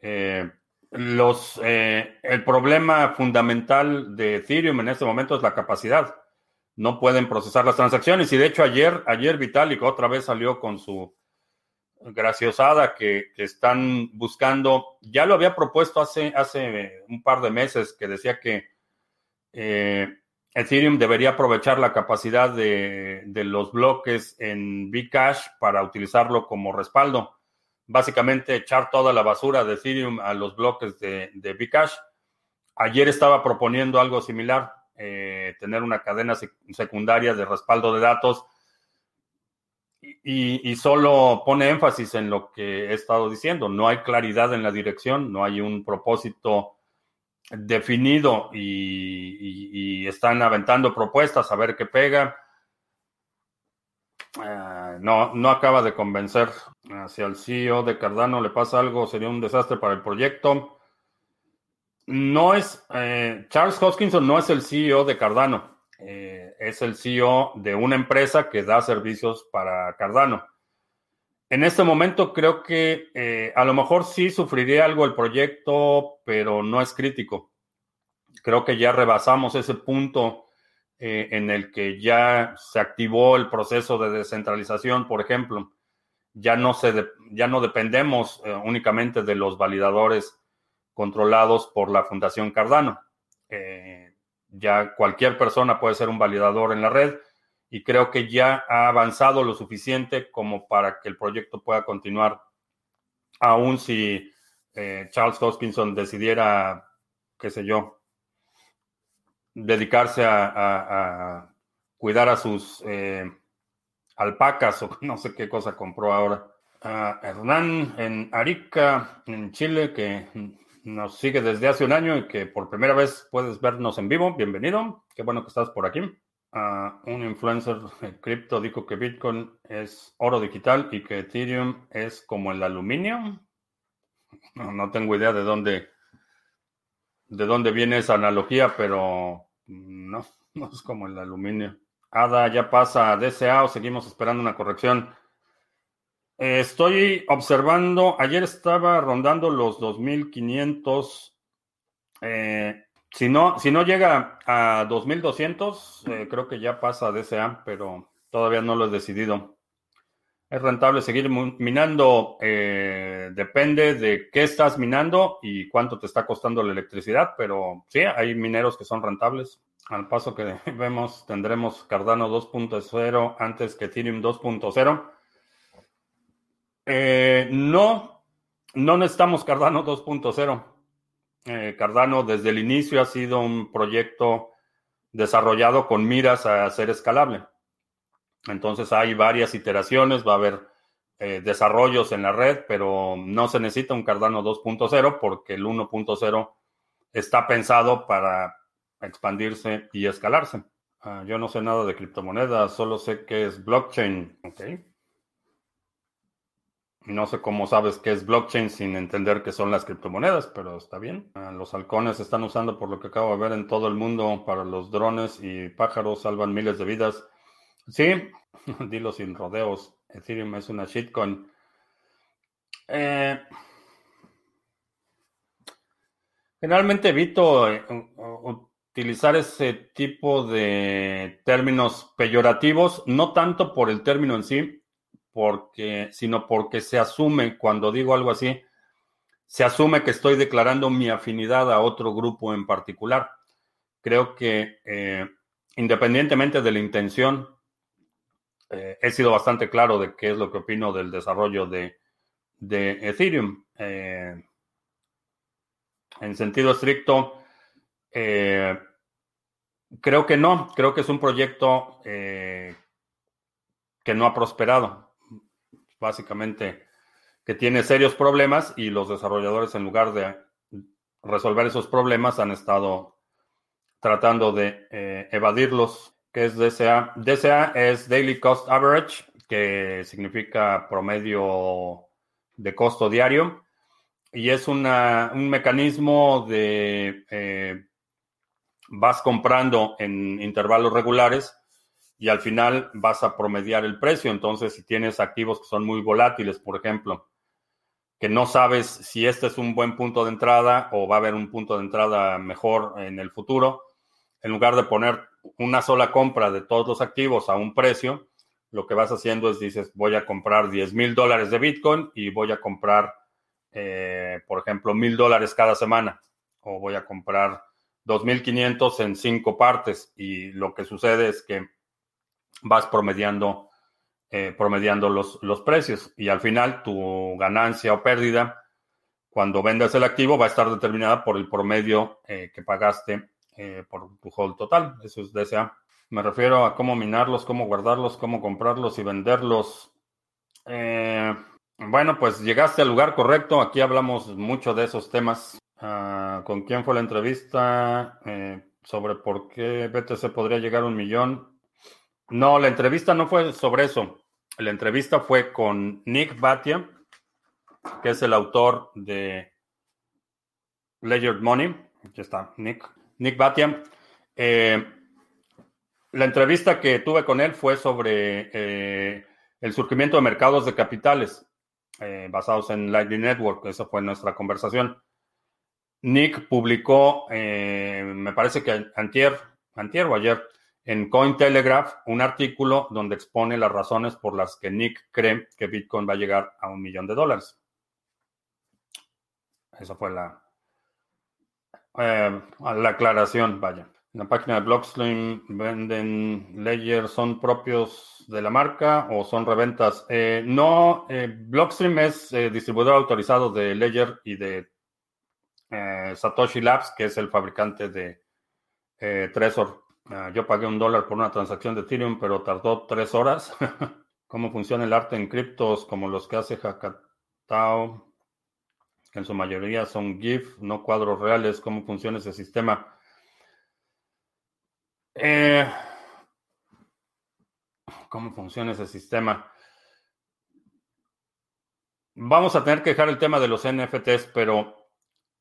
Eh, los, el problema fundamental de Ethereum en este momento es la capacidad. No pueden procesar las transacciones. Y de hecho, ayer, ayer Vitalik otra vez salió con su graciosada que, están buscando. Ya lo había propuesto hace, hace un par de meses que decía que eh, Ethereum debería aprovechar la capacidad de, de los bloques en Bcash para utilizarlo como respaldo básicamente echar toda la basura de Ethereum a los bloques de, de Bcash. Ayer estaba proponiendo algo similar, eh, tener una cadena secundaria de respaldo de datos y, solo pone énfasis en lo que he estado diciendo. No hay claridad en la dirección, no hay un propósito definido y están aventando propuestas a ver qué pega eh, no, no acaba de convencer. Hacia el CEO de Cardano le pasa algo, sería un desastre para el proyecto. No es, eh, Charles Hoskinson no es el CEO de Cardano, eh, es el CEO de una empresa que da servicios para Cardano. En este momento creo que a lo mejor sí sufriría algo el proyecto, pero no es crítico. Creo que ya rebasamos ese punto eh, en el que ya se activó el proceso de descentralización, por ejemplo. Ya no, se ya no dependemos eh, únicamente de los validadores controlados por la Fundación Cardano. Eh, ya cualquier persona puede ser un validador en la red y creo que ya ha avanzado lo suficiente como para que el proyecto pueda continuar, aun si Charles Hoskinson decidiera, qué sé yo, dedicarse a, cuidar a sus eh, alpacas o no sé qué cosa compró ahora. Hernán en Arica, en Chile, que nos sigue desde hace un año y que por primera vez puedes vernos en vivo. Bienvenido. Qué bueno que estás por aquí. un influencer cripto dijo que Bitcoin es oro digital y que Ethereum es como el aluminio. No, no tengo idea de dónde de dónde viene esa analogía, pero no, no es como el aluminio. ADA ya pasa a o seguimos esperando una corrección. Estoy observando, ayer estaba rondando los 2500. Eh, si, no, si no llega a 2200, eh, creo que ya pasa a DCA, pero todavía no lo he decidido. Es rentable seguir minando, eh, depende de qué estás minando y cuánto te está costando la electricidad, pero sí, hay mineros que son rentables. Al paso que vemos, tendremos Cardano 2.0 antes que Ethereum 2.0. Eh, no, no necesitamos Cardano 2.0. Eh, Cardano desde el inicio ha sido un proyecto desarrollado con miras a ser escalable. Entonces hay varias iteraciones, va a haber eh, desarrollos en la red, pero no se necesita un Cardano 2.0 porque el 1.0 está pensado para expandirse y escalarse. Ah, yo no sé nada de criptomonedas, solo sé que es blockchain. Okay. No sé cómo sabes qué es blockchain sin entender qué son las criptomonedas, pero está bien. Ah, los halcones se están usando por lo que acabo de ver en todo el mundo para los drones y pájaros, salvan miles de vidas. Sí, dilo sin rodeos. Ethereum es una shitcoin. Eh, generalmente evito eh, utilizar ese tipo de términos peyorativos, no tanto por el término en sí, porque, sino porque se asume, cuando digo algo así, se asume que estoy declarando mi afinidad a otro grupo en particular. Creo que eh, independientemente de la intención, eh, he sido bastante claro de qué es lo que opino del desarrollo de, Ethereum. Eh, en sentido estricto, creo que no, creo que es un proyecto que no ha prosperado. Básicamente, que tiene serios problemas y los desarrolladores en lugar de resolver esos problemas han estado tratando de evadirlos que es DCA. DCA es Daily Cost Average, que significa promedio de costo diario. Y es un mecanismo de eh, vas comprando en intervalos regulares y al final vas a promediar el precio. Entonces, si tienes activos que son muy volátiles, por ejemplo, que no sabes si este es un buen punto de entrada o va a haber un punto de entrada mejor en el futuro, en lugar de poner una sola compra de todos los activos a un precio, lo que vas haciendo es dices, voy a comprar 10 mil dólares de Bitcoin y voy a comprar, eh, por ejemplo, mil dólares cada semana o voy a comprar 2.500 en cinco partes y lo que sucede es que vas promediando, eh, promediando los, los precios y al final tu ganancia o pérdida cuando vendas el activo va a estar determinada por el promedio eh, que pagaste eh, por tu hold total. Eso es DSA. Me refiero a cómo minarlos, cómo guardarlos, cómo comprarlos y venderlos. Bueno, pues llegaste al lugar correcto. Aquí hablamos mucho de esos temas. Ah, ¿Con quién fue la entrevista? Sobre por qué BTC podría llegar a un millón. No, la entrevista no fue sobre eso. La entrevista fue con Nick Batia, que es el autor de Ledger Money. Aquí está, Nick. Nick Batia. Eh, la entrevista que tuve con él fue sobre eh, el surgimiento de mercados de capitales eh, basados en Lightning Network. Esa fue nuestra conversación. Nick publicó, me parece que antier, antier o ayer, en Cointelegraph un artículo donde expone las razones por las que Nick cree que Bitcoin va a llegar a un millón de dólares. Esa fue la, eh, la aclaración, vaya. En la página de Blockstream venden Ledger, ¿son propios de la marca o son reventas? Eh, no, eh, Blockstream es distribuidor autorizado de Ledger y de Satoshi Labs, que es el fabricante de Trezor, ah, yo pagué un dólar por una transacción de Ethereum, pero tardó tres horas. ¿Cómo funciona el arte en criptos como los que hace Hakatao? Que en su mayoría son GIF, no cuadros reales. ¿Cómo funciona ese sistema? Eh, ¿Cómo funciona ese sistema? Vamos a tener que dejar el tema de los NFTs, pero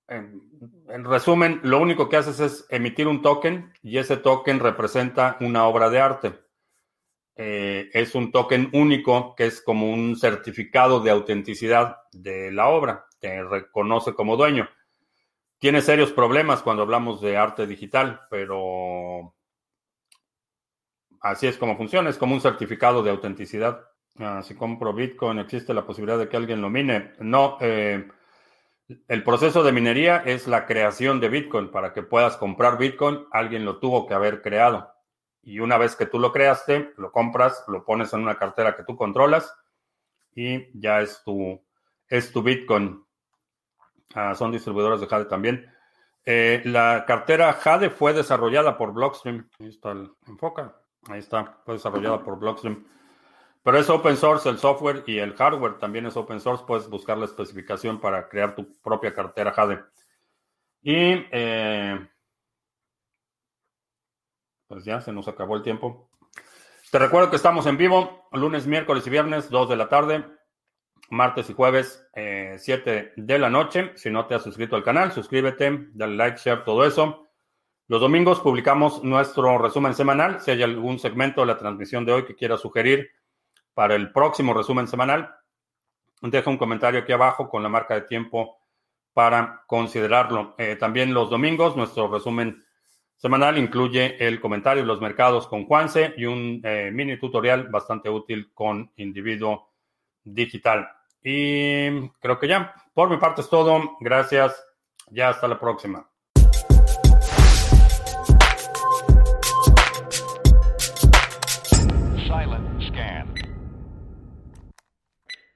en, resumen, lo único que haces es emitir un token y ese token representa una obra de arte. Eh, es un token único que es como un certificado de autenticidad de la obra, te reconoce como dueño. Tiene serios problemas cuando hablamos de arte digital, pero así es como funciona, es como un certificado de autenticidad. Ah, si compro Bitcoin, ¿existe la posibilidad de que alguien lo mine? No, eh, el proceso de minería es la creación de Bitcoin. Para que puedas comprar Bitcoin, alguien lo tuvo que haber creado. Y una vez que tú lo creaste, lo compras, lo pones en una cartera que tú controlas y ya es tu, es tu Bitcoin. Ah, son distribuidores de Jade también. Eh, la cartera Jade fue desarrollada por Blockstream. Ahí está el enfoca. Ahí está, fue desarrollada por Blockstream. Pero es open source el software y el hardware también es open source. Puedes buscar la especificación para crear tu propia cartera Jade. Y eh, pues ya se nos acabó el tiempo. Te recuerdo que estamos en vivo lunes, miércoles y viernes, 2 de la tarde, martes y jueves, 7 eh, de la noche. Si no te has suscrito al canal, suscríbete, dale like, share, todo eso. Los domingos publicamos nuestro resumen semanal. Si hay algún segmento de la transmisión de hoy que quieras sugerir, para el próximo resumen semanal, deja un comentario aquí abajo con la marca de tiempo para considerarlo. Eh, también los domingos, nuestro resumen semanal incluye el comentario de los mercados con Juanse y un eh, mini tutorial bastante útil con individuo digital. Y creo que ya, por mi parte es todo. Gracias. Ya hasta la próxima.